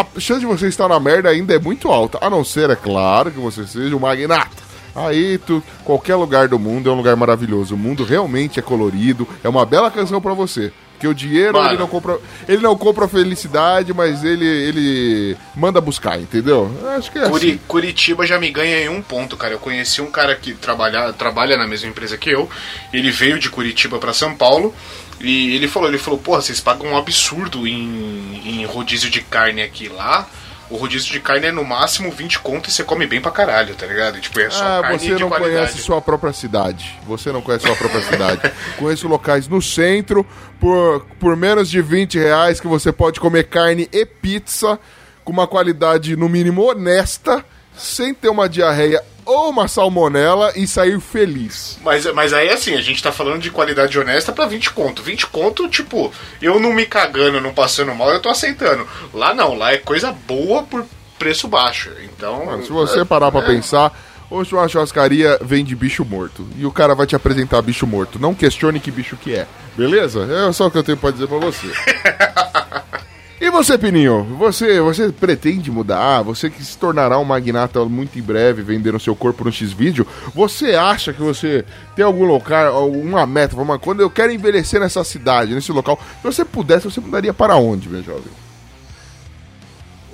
a chance de você estar na merda ainda é muito alta. A não ser, é claro, que você seja um magnata. Aí, tu, qualquer lugar do mundo é um lugar maravilhoso. O mundo realmente é colorido. É uma bela canção pra você. Porque o dinheiro, Mano. ele não compra. Ele não compra felicidade, mas ele, ele manda buscar, entendeu? Eu Acho que é Curi- assim. Curitiba já me ganha em um ponto, cara. Eu conheci um cara que trabalha, trabalha na mesma empresa que eu. Ele veio de Curitiba pra São Paulo. E ele falou, ele falou, porra, vocês pagam um absurdo em, em rodízio de carne aqui lá. O rodízio de carne é no máximo 20 conto e você come bem pra caralho, tá ligado? Tipo, é só Ah, carne você não qualidade. conhece sua própria cidade. Você não conhece sua própria cidade. Conheço locais no centro, por, por menos de 20 reais, que você pode comer carne e pizza com uma qualidade, no mínimo, honesta, sem ter uma diarreia ou uma salmonela e sair feliz. Mas, mas aí assim, a gente tá falando de qualidade honesta pra 20 conto. 20 conto, tipo, eu não me cagando, não passando mal, eu tô aceitando. Lá não, lá é coisa boa por preço baixo. Então. Mano, se você parar pra é. pensar, hoje uma churrascaria vende bicho morto. E o cara vai te apresentar bicho morto. Não questione que bicho que é. Beleza? É só o que eu tenho pra dizer pra você. E você, Pininho? Você, você pretende mudar? Você que se tornará um magnata muito em breve, vendendo seu corpo no X-Vídeo. Você acha que você tem algum local, alguma meta? Vamos, quando eu quero envelhecer nessa cidade, nesse local, se você pudesse, você mudaria para onde, meu jovem?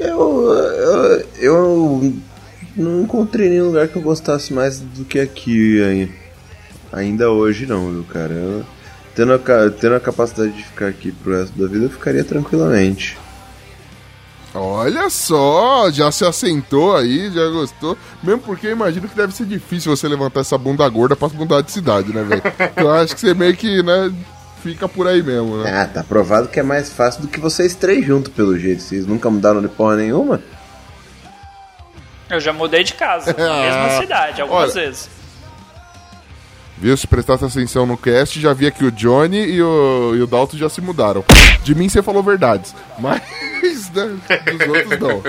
Eu, eu, eu não encontrei nenhum lugar que eu gostasse mais do que aqui ainda hoje não, viu, cara. Eu, tendo, a, tendo a capacidade de ficar aqui pro resto da vida, eu ficaria tranquilamente. Olha só, já se assentou aí, já gostou. Mesmo porque eu imagino que deve ser difícil você levantar essa bunda gorda pra mudar de cidade, né, velho? Então eu acho que você meio que, né, fica por aí mesmo, né? Ah, tá provado que é mais fácil do que vocês três juntos, pelo jeito. Vocês nunca mudaram de porra nenhuma? Eu já mudei de casa, na mesma cidade, algumas Olha. vezes. Viu? Se prestasse atenção no cast, já via que o Johnny e o, e o Dalton já se mudaram. De mim você falou verdades, mas né, dos outros não.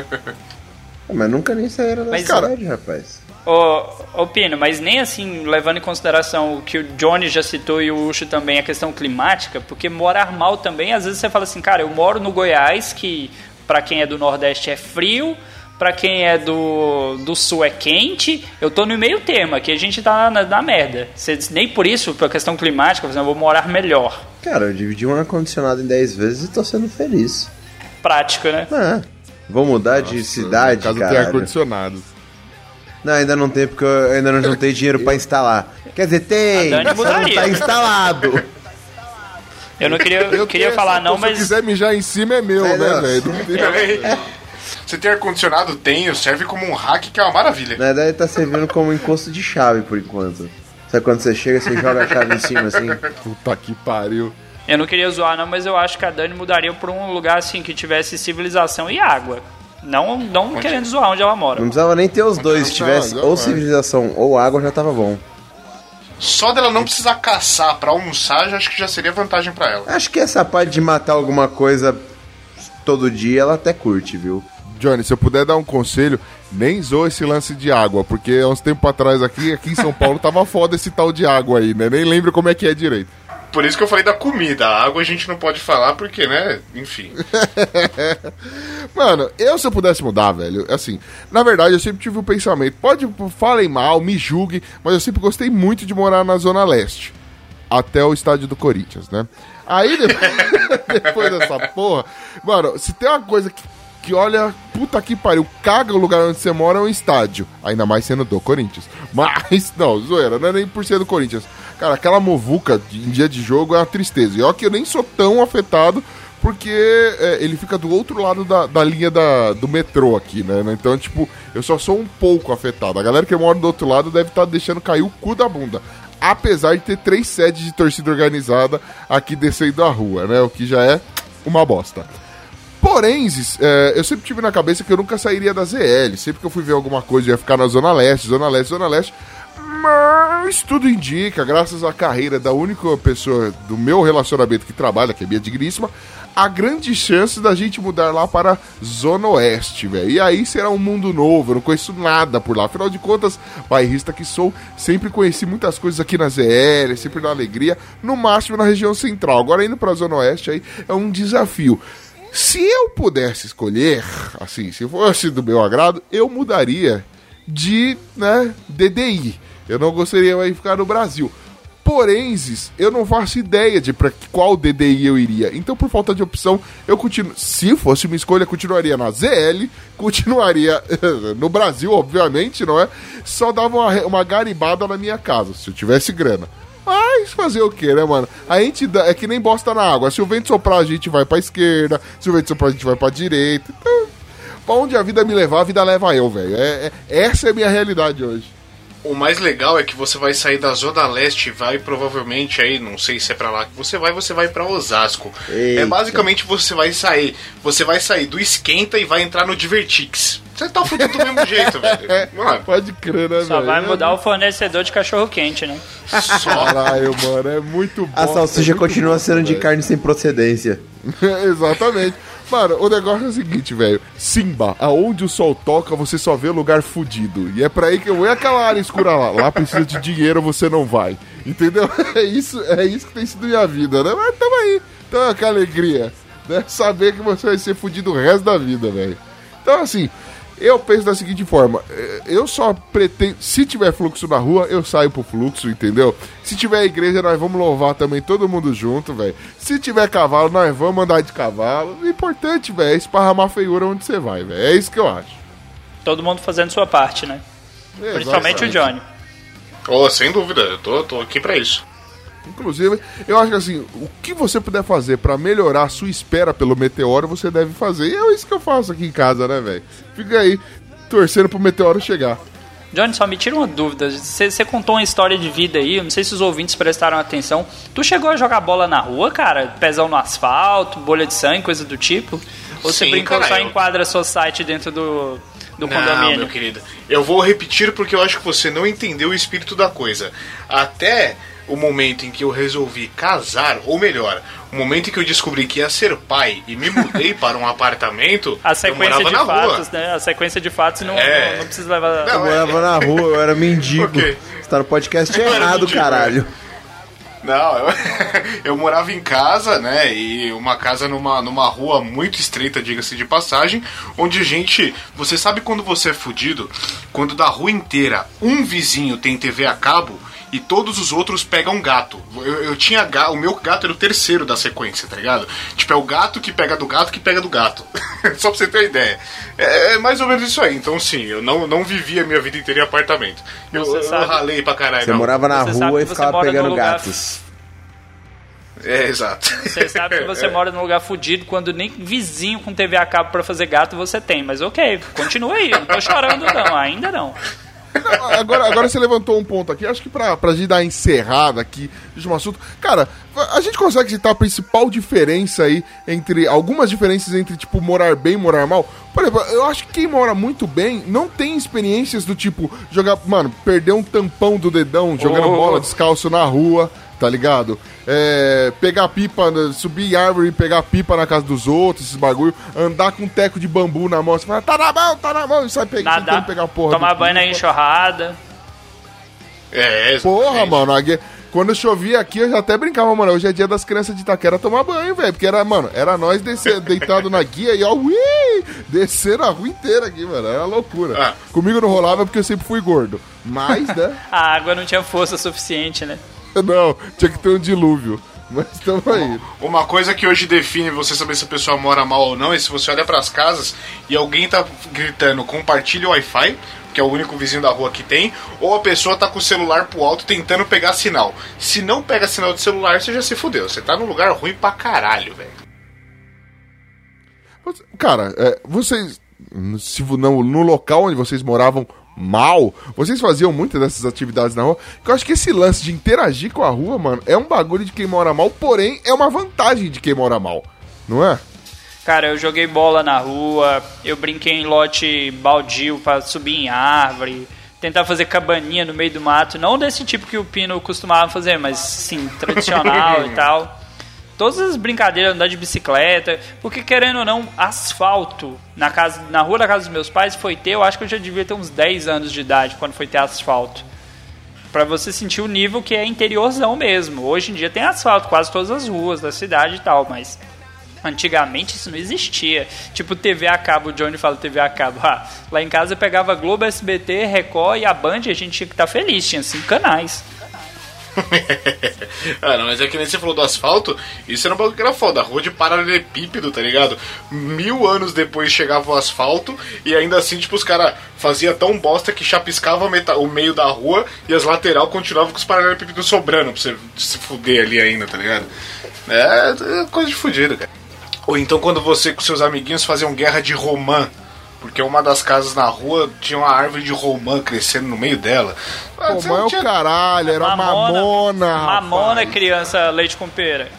Ah, mas nunca nem saíram da Mas, cidade, rapaz. Ô, ô Pino, mas nem assim, levando em consideração o que o Johnny já citou e o Ucho também, a questão climática, porque morar mal também, às vezes você fala assim, cara, eu moro no Goiás, que pra quem é do Nordeste é frio, pra quem é do, do Sul é quente, eu tô no meio termo, aqui a gente tá na, na merda. Você, nem por isso, por questão climática, eu vou morar melhor. Cara, eu dividi um ar-condicionado em 10 vezes e tô sendo feliz. Prático, né? Ah, vou mudar de cidade, Caso cara. ar-condicionado. Não, ainda não tem, porque eu ainda não juntei dinheiro pra instalar. Quer dizer, tem, A Dani só não mudaria. tá instalado. Eu não queria, eu queria falar não, Se mas... quiser mijar em cima é meu, É, né, velho? Você tem ar-condicionado? Tenho, serve como um hack que é uma maravilha. Na verdade, tá servindo como encosto de chave por enquanto. Sabe quando você chega, você joga a chave em cima assim? Puta que pariu. Eu não queria zoar, não, mas eu acho que a Dani mudaria pra um lugar assim que tivesse civilização e água. Não, não querendo zoar onde ela mora. Não precisava nem ter os dois. Se tivesse ou não. civilização ou água, já tava bom. Só dela não precisar caçar pra almoçar, já acho que já seria vantagem pra ela. Acho que essa parte de matar alguma coisa todo dia, ela até curte, viu? Johnny, se eu puder dar um conselho, nem zoa esse lance de água, porque há uns tempos atrás aqui, aqui em São Paulo, tava foda esse tal de água aí, né? Nem lembro como é que é direito. Por isso que eu falei da comida. A água a gente não pode falar porque, né? Enfim. Mano, eu se eu pudesse mudar, velho, assim, na verdade eu sempre tive um pensamento, pode, falem mal, me julguem, mas eu sempre gostei muito de morar na Zona Leste, até o estádio do Corinthians, né? Aí depois, depois dessa porra, mano, se tem uma coisa que, que olha, puta que pariu, caga o lugar onde você mora é um estádio, ainda mais sendo do Corinthians. Mas, não, zoeira, não é nem por ser do Corinthians. Cara, aquela movuca em dia de jogo é uma tristeza. E ó que eu nem sou tão afetado porque é, ele fica do outro lado da, da linha da, do metrô aqui, né? Então, tipo, eu só sou um pouco afetado. A galera que mora do outro lado deve estar deixando cair o cu da bunda. Apesar de ter três sedes de torcida organizada aqui descendo a rua, né? O que já é uma bosta. Porém, é, eu sempre tive na cabeça que eu nunca sairia da ZL. Sempre que eu fui ver alguma coisa, eu ia ficar na Zona Leste, Zona Leste, Zona Leste. Mas tudo indica, graças à carreira da única pessoa do meu relacionamento que trabalha, que é minha digníssima, há grandes chances da gente mudar lá para Zona Oeste, velho. E aí será um mundo novo, eu não conheço nada por lá. Afinal de contas, bairrista que sou, sempre conheci muitas coisas aqui na ZL, sempre na alegria, no máximo na região central. Agora indo pra Zona Oeste aí é um desafio. Se eu pudesse escolher, assim, se fosse do meu agrado, eu mudaria de, né, DDI. Eu não gostaria de ficar no Brasil. Porém, eu não faço ideia de para qual DDI eu iria. Então, por falta de opção, eu continuo. Se fosse uma escolha, continuaria na ZL, continuaria no Brasil, obviamente, não é? Só dava uma, uma garibada na minha casa, se eu tivesse grana. Mas fazer o que, né, mano? A gente dá- é que nem bosta na água. Se o vento soprar, a gente vai pra esquerda. Se o vento soprar, a gente vai pra direita. Então, pra onde a vida me levar, a vida leva eu, velho. É, é- essa é a minha realidade hoje. O mais legal é que você vai sair da Zona Leste e vai provavelmente aí, não sei se é pra lá que você vai, você vai pra Osasco. É Eita. basicamente você vai sair, você vai sair do esquenta e vai entrar no Divertix. Você tá fudido do mesmo jeito, velho. Mano, Pode crer, né, Só velho? vai mudar o fornecedor de cachorro quente, né? só. Caralho, mano, é muito bom. A salsicha é continua bom, sendo de velho. carne sem procedência. Exatamente. Mano, o negócio é o seguinte, velho. Simba, aonde o sol toca, você só vê lugar fudido. E é pra aí que eu. E aquela área escura lá? Lá precisa de dinheiro, você não vai. Entendeu? É isso, é isso que tem sido minha vida, né? Mas tamo aí. Então, que alegria. Né? Saber que você vai ser fudido o resto da vida, velho. Então, assim. Eu penso da seguinte forma, eh, eu só pretendo, se tiver fluxo na rua, eu saio pro fluxo, entendeu? Se tiver igreja, nós vamos louvar também todo mundo junto, velho. Se tiver cavalo, nós vamos andar de cavalo. O importante, velho, é esparramar feiura onde você vai, velho. É isso que eu acho. Todo mundo fazendo sua parte, né? Principalmente o Johnny. Oh, sem dúvida, eu tô, tô aqui pra isso. Inclusive, eu acho que assim, o que você puder fazer pra melhorar a sua espera pelo meteoro, você deve fazer. E é isso que eu faço aqui em casa, né, velho? Fica aí torcendo pro meteoro chegar. Johnny, só me tira uma dúvida. Você contou uma história de vida aí, eu não sei se os ouvintes prestaram atenção. Tu chegou a jogar bola na rua, cara? Pezão no asfalto, bolha de sangue, coisa do tipo? Ou você brincou cara, só eu- em quadra society dentro do, do Não, condomínio? meu querido. Eu vou repetir porque eu acho que você não entendeu o espírito da coisa. Até o momento em que eu resolvi casar, ou melhor, o momento em que eu descobri que ia ser pai e me mudei para um apartamento, A eu sequência morava de na fatos, rua. né? A sequência de fatos não, É. não, não precisa levar. Eu Não, é- morava na rua, eu era mendigo. Ok. Você tá no podcast Eu era errado, mendigo, caralho. Não, eu, eu morava em casa, né? E uma casa numa, numa rua muito estreita, diga-se de passagem, onde a gente. Você sabe quando você é fudido? Quando da rua inteira um vizinho tem TV a cabo e todos os outros pegam gato. Eu, eu tinha ga- o meu gato era o terceiro da sequência, tá ligado? Tipo, é o gato que pega do gato que pega do gato. Só pra você ter uma ideia. É, é mais ou menos isso aí. Então, sim, eu não, não vivi a minha vida inteira em apartamento. Eu, Você eu sabe- ralei pra caralho. Você não. morava na Você rua e ficava pegando gatos. É, exato. Você sabe que você mora num lugar fudido quando nem vizinho com TV a cabo pra fazer gato você tem. Mas ok, continua aí. Não tô chorando, não. Ainda não. Agora, agora você levantou um ponto aqui, acho que pra, pra gente dar encerrada aqui de um assunto. Cara, a gente consegue citar a principal diferença aí entre. Algumas diferenças entre, tipo, morar bem e morar mal. Por exemplo, eu acho que quem mora muito bem não tem experiências do tipo, jogar. Mano, perder um tampão do dedão jogando Oh. bola descalço na rua, tá ligado? É, pegar pipa, né, subir em árvore e pegar pipa na casa dos outros, esses bagulho, andar com um teco de bambu na mão, você fala, tá na mão, tá na mão, e sai pe Nadar, tentando pegar a porra. tomar banho na enxurrada. É, Porra, exatamente. mano, ague- quando chovia aqui, eu já até brincava, mano. Hoje é dia das crianças de Itaquera tomar banho, velho. Porque era, mano, era nós descer, deitado na guia e ó, ui, descer a rua inteira aqui, mano. Era loucura. Ah. Comigo não rolava porque eu sempre fui gordo. Mas, né? A água não tinha força suficiente, né? não, tinha que ter um dilúvio. Mas tamo aí. Uma coisa que hoje define você saber se a pessoa mora mal ou não é se você olha pras casas e alguém tá gritando compartilhe o Wi-Fi, que é o único vizinho da rua que tem, ou a pessoa tá com o celular pro alto tentando pegar sinal. Se não pega sinal de celular, você já se fudeu. Você tá num lugar ruim pra caralho, velho. Cara, é, vocês. Se, no, no local onde vocês moravam mal, vocês faziam muitas dessas atividades na rua. Que eu acho que esse lance de interagir com a rua, mano, é um bagulho de quem mora mal, porém é uma vantagem de quem mora mal. Não é? Cara, eu joguei bola na rua, eu brinquei em lote baldio pra subir em árvore, tentar fazer cabaninha no meio do mato, não desse tipo que o Pino costumava fazer, mas sim, tradicional e tal. Todas as brincadeiras, andar de bicicleta, porque querendo ou não, asfalto na, casa, na rua da casa dos meus pais foi ter, eu acho que eu já devia ter uns 10 anos de idade quando foi ter asfalto. Pra você sentir o nível que é interiorzão mesmo. Hoje em dia tem asfalto, quase todas as ruas da cidade e tal, mas Antigamente isso não existia. Tipo TV a cabo, o Johnny fala TV a cabo. Ah, lá em casa eu pegava Globo, SBT, Record e a Band e a gente tinha que estar feliz, tinha cinco canais. ah, não, mas é que nem você falou do asfalto, isso era um bagulho que era foda. Rua de paralelepípedo, tá ligado? Mil anos depois chegava o asfalto e ainda assim, tipo, os caras faziam tão bosta que chapiscava o meio da rua e as lateral continuavam com os paralelepípedos sobrando pra você se fuder ali ainda, tá ligado? É, é coisa de fudido, cara. Ou então quando você com seus amiguinhos faziam guerra de romã. Porque uma das casas na rua tinha uma árvore de romã crescendo no meio dela. Ah, você mas é o caralho, era mamona. Mamona, rapaz. criança, leite com pera.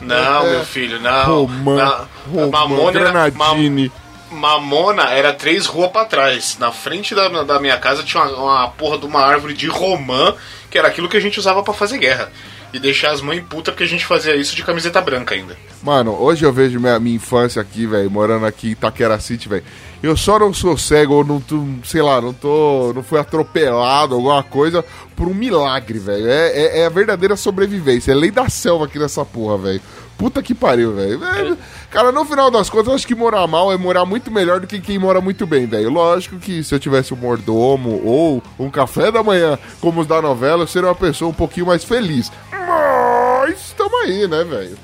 Não, É. meu filho, não. Romã, Na- romã, Mamona era, granadine. Ma- Mamona era três ruas pra trás. Na frente da, da minha casa tinha uma, uma porra de uma árvore de romã, que era aquilo que a gente usava pra fazer guerra. E deixar as mães putas porque a gente fazia isso de camiseta branca ainda. Mano, hoje eu vejo minha, minha infância aqui, velho, morando aqui em Itaquera City, velho. Eu só não sou cego, ou não tô, sei lá, não tô. não fui atropelado, alguma coisa, por um milagre, velho. É, é, é a verdadeira sobrevivência. É lei da selva aqui nessa porra, velho. Puta que pariu, velho. É, Cara, no final das contas, eu acho que morar mal é morar muito melhor do que quem mora muito bem, velho. Lógico que se eu tivesse um mordomo ou um café da manhã, como os da novela, eu seria uma pessoa um pouquinho mais feliz. Mas estamos aí, né, velho?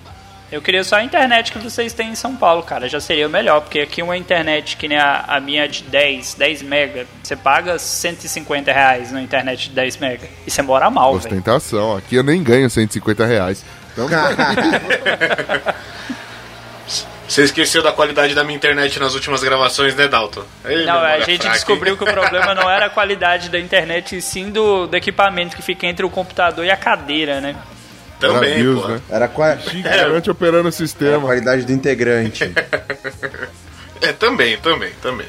Eu queria só a internet que vocês têm em São Paulo, cara. Já seria o melhor, porque aqui uma internet que nem a, a minha de 10, 10 mega, você paga 150 reais na internet de 10 mega. E você mora mal, velho. Ostentação. Aqui eu nem ganho 150 reais. Então, Você esqueceu da qualidade da minha internet nas últimas gravações, né, Dalton? Ei, Não, a memória gente fraca, descobriu que o problema não era a qualidade da internet, e sim do, do equipamento que fica entre o computador e a cadeira, né? Também, pô. né? Era qua... Garante operando o Era a sistema. qualidade do integrante. É, também, também, também.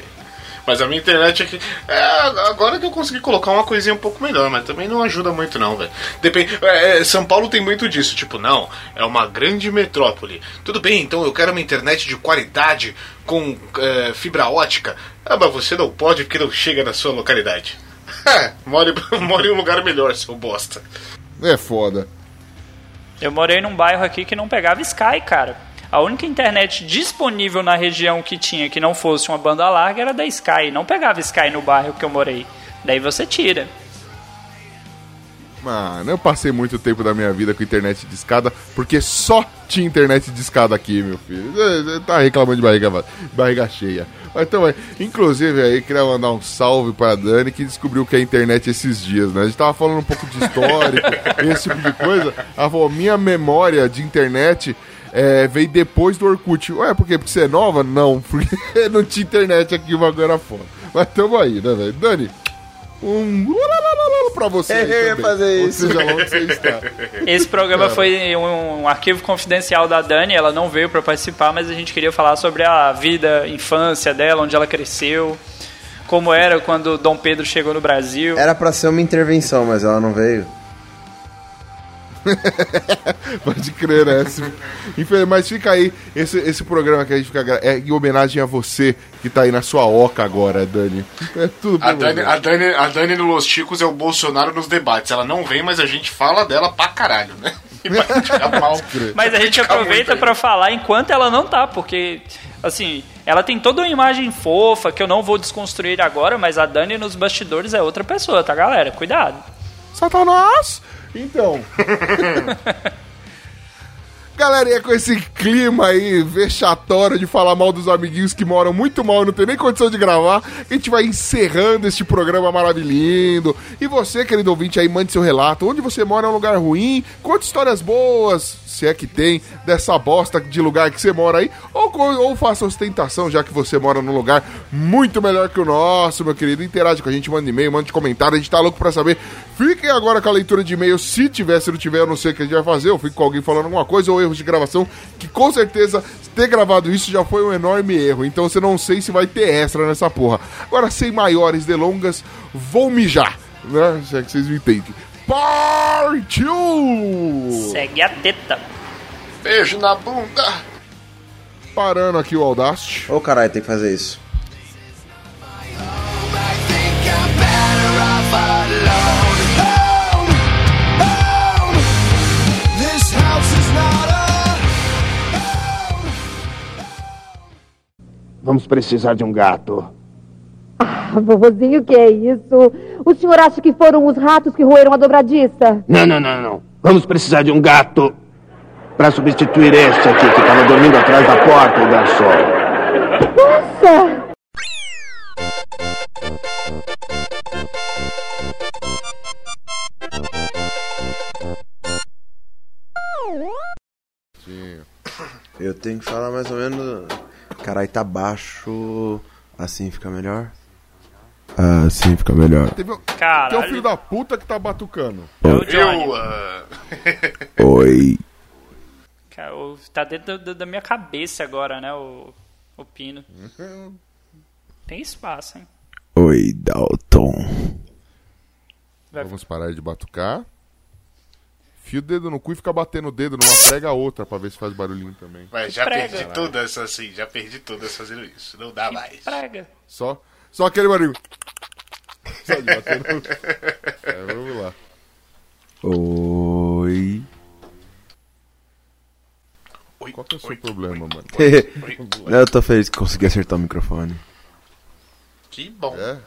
Mas a minha internet aqui. É, agora que eu consegui colocar uma coisinha um pouco melhor, mas também não ajuda muito, não, velho. Depende. é, é, São Paulo tem muito disso. Tipo, não, é uma grande metrópole. Tudo bem, então eu quero uma internet de qualidade com é, fibra ótica. Ah, mas você não pode porque não chega na sua localidade. É, more, more em um lugar melhor, seu bosta. É foda. Eu morei num bairro aqui que não pegava Sky, cara. A única internet disponível na região que tinha que não fosse uma banda larga era da Sky. Não pegava Sky no bairro que eu morei. Daí você tira. Mano, eu passei muito tempo da minha vida com internet de escada, porque só tinha internet de escada aqui, meu filho. Você- Tá reclamando de barriga, barriga cheia. Mas então, é, inclusive aí, queria mandar um salve pra Dani, que descobriu que é internet esses dias, né? A gente tava falando um pouco de histórico, esse tipo de coisa. Ela falou, minha memória de internet é, veio depois do Orkut. Ué, por quê? Porque você é nova? Não, porque não tinha internet aqui, o bagulho era foda. Mas tamo aí, né, velho? Dani, um pra você. Eu ia fazer isso. seja lá onde você está. Esse programa foi um, um arquivo confidencial da Dani. Ela não veio pra participar, mas a gente queria falar sobre a vida, infância dela, onde ela cresceu. Como era quando Dom Pedro chegou no Brasil. Era pra ser uma intervenção, mas ela não veio. Pode crer, né? Mas fica aí, esse, esse programa que a gente fica é em homenagem a você que tá aí na sua oca agora, Dani. É tudo A Dani, a, Dani, a Dani no Los Chicos é o Bolsonaro nos debates. Ela não vem, mas a gente fala dela pra caralho, né? E vai ficar mal. Mas a gente aproveita aí. falar enquanto ela não tá, porque, assim, ela tem toda uma imagem fofa que eu não vou desconstruir agora, mas a Dani nos bastidores é outra pessoa, tá, galera? Cuidado. Satanás! Então. Galera, e é com esse clima aí vexatório de falar mal dos amiguinhos que moram muito mal não tem nem condição de gravar, a gente vai encerrando este programa maravilhoso. E você, querido ouvinte, aí mande seu relato. Onde você mora é um lugar ruim? Conte histórias boas, se é que tem, dessa bosta de lugar que você mora aí. Ou, ou faça ostentação, já que você mora num lugar muito melhor que o nosso, meu querido. Interage com a gente, manda e-mail, manda comentário. A gente tá louco pra saber. Fiquem agora com a leitura de e-mail. Se tiver, se não tiver, eu não sei o que a gente vai fazer. Eu fico com alguém falando alguma coisa ou erros de gravação. Que com certeza ter gravado isso já foi um enorme erro. Então você não sei se vai ter extra nessa porra. Agora, sem maiores delongas, vou mijar. Né? Se é que vocês me entendem. Partiu! Segue a teta. Beijo na bunda. Parando aqui o Audacity. Ô caralho, tem que fazer isso. Vamos precisar de um gato. Ah, vovozinho, o que é isso? O senhor acha que foram os ratos que roeram a dobradiça? Não, não, não, não. Vamos precisar de um gato para substituir este aqui que estava dormindo atrás da porta, garçom. Nossa! Eu tenho que falar mais ou menos. Caralho, tá baixo. Assim fica melhor? Assim fica melhor. Teve, um- tem um filho da puta que tá batucando. É o Johnny. Eu, ah, Oi. Cara, tá dentro da, da minha cabeça agora, né, o, o pino. Tem espaço, hein? Oi, Dalton. Vai- Vamos parar de batucar. Fia o dedo no cu e fica batendo o dedo numa prega a outra pra ver se faz barulhinho também. mas já prega. perdi todas assim, já perdi todas fazendo isso. Não dá mais. Prega. Só, só aquele barulho. Só de bater no... É, vamos lá. Oi. Oi, Qual que é o seu oi, problema, oi, mano? oi, oi. Eu tô feliz que consegui acertar o microfone. Que bom. É?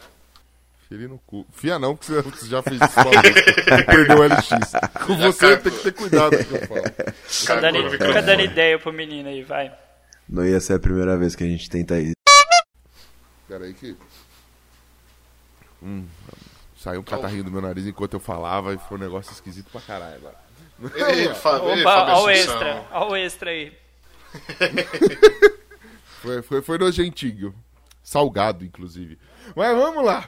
Fia no cu. Fia não, porque você já fez isso vez. Perdeu o LX. Com você tem que ter cuidado com o que eu falo. Fica dando, fica dando ideia pro menino aí, vai. Não ia ser a primeira vez que a gente tenta isso. Pera aí que. Hum, saiu um catarrinho do meu nariz enquanto eu falava e foi um negócio esquisito pra caralho agora. Ei, Opa, Fábio ó o extra, ó o extra aí. Foi, foi, foi nojentinho. Salgado, inclusive. Mas vamos lá.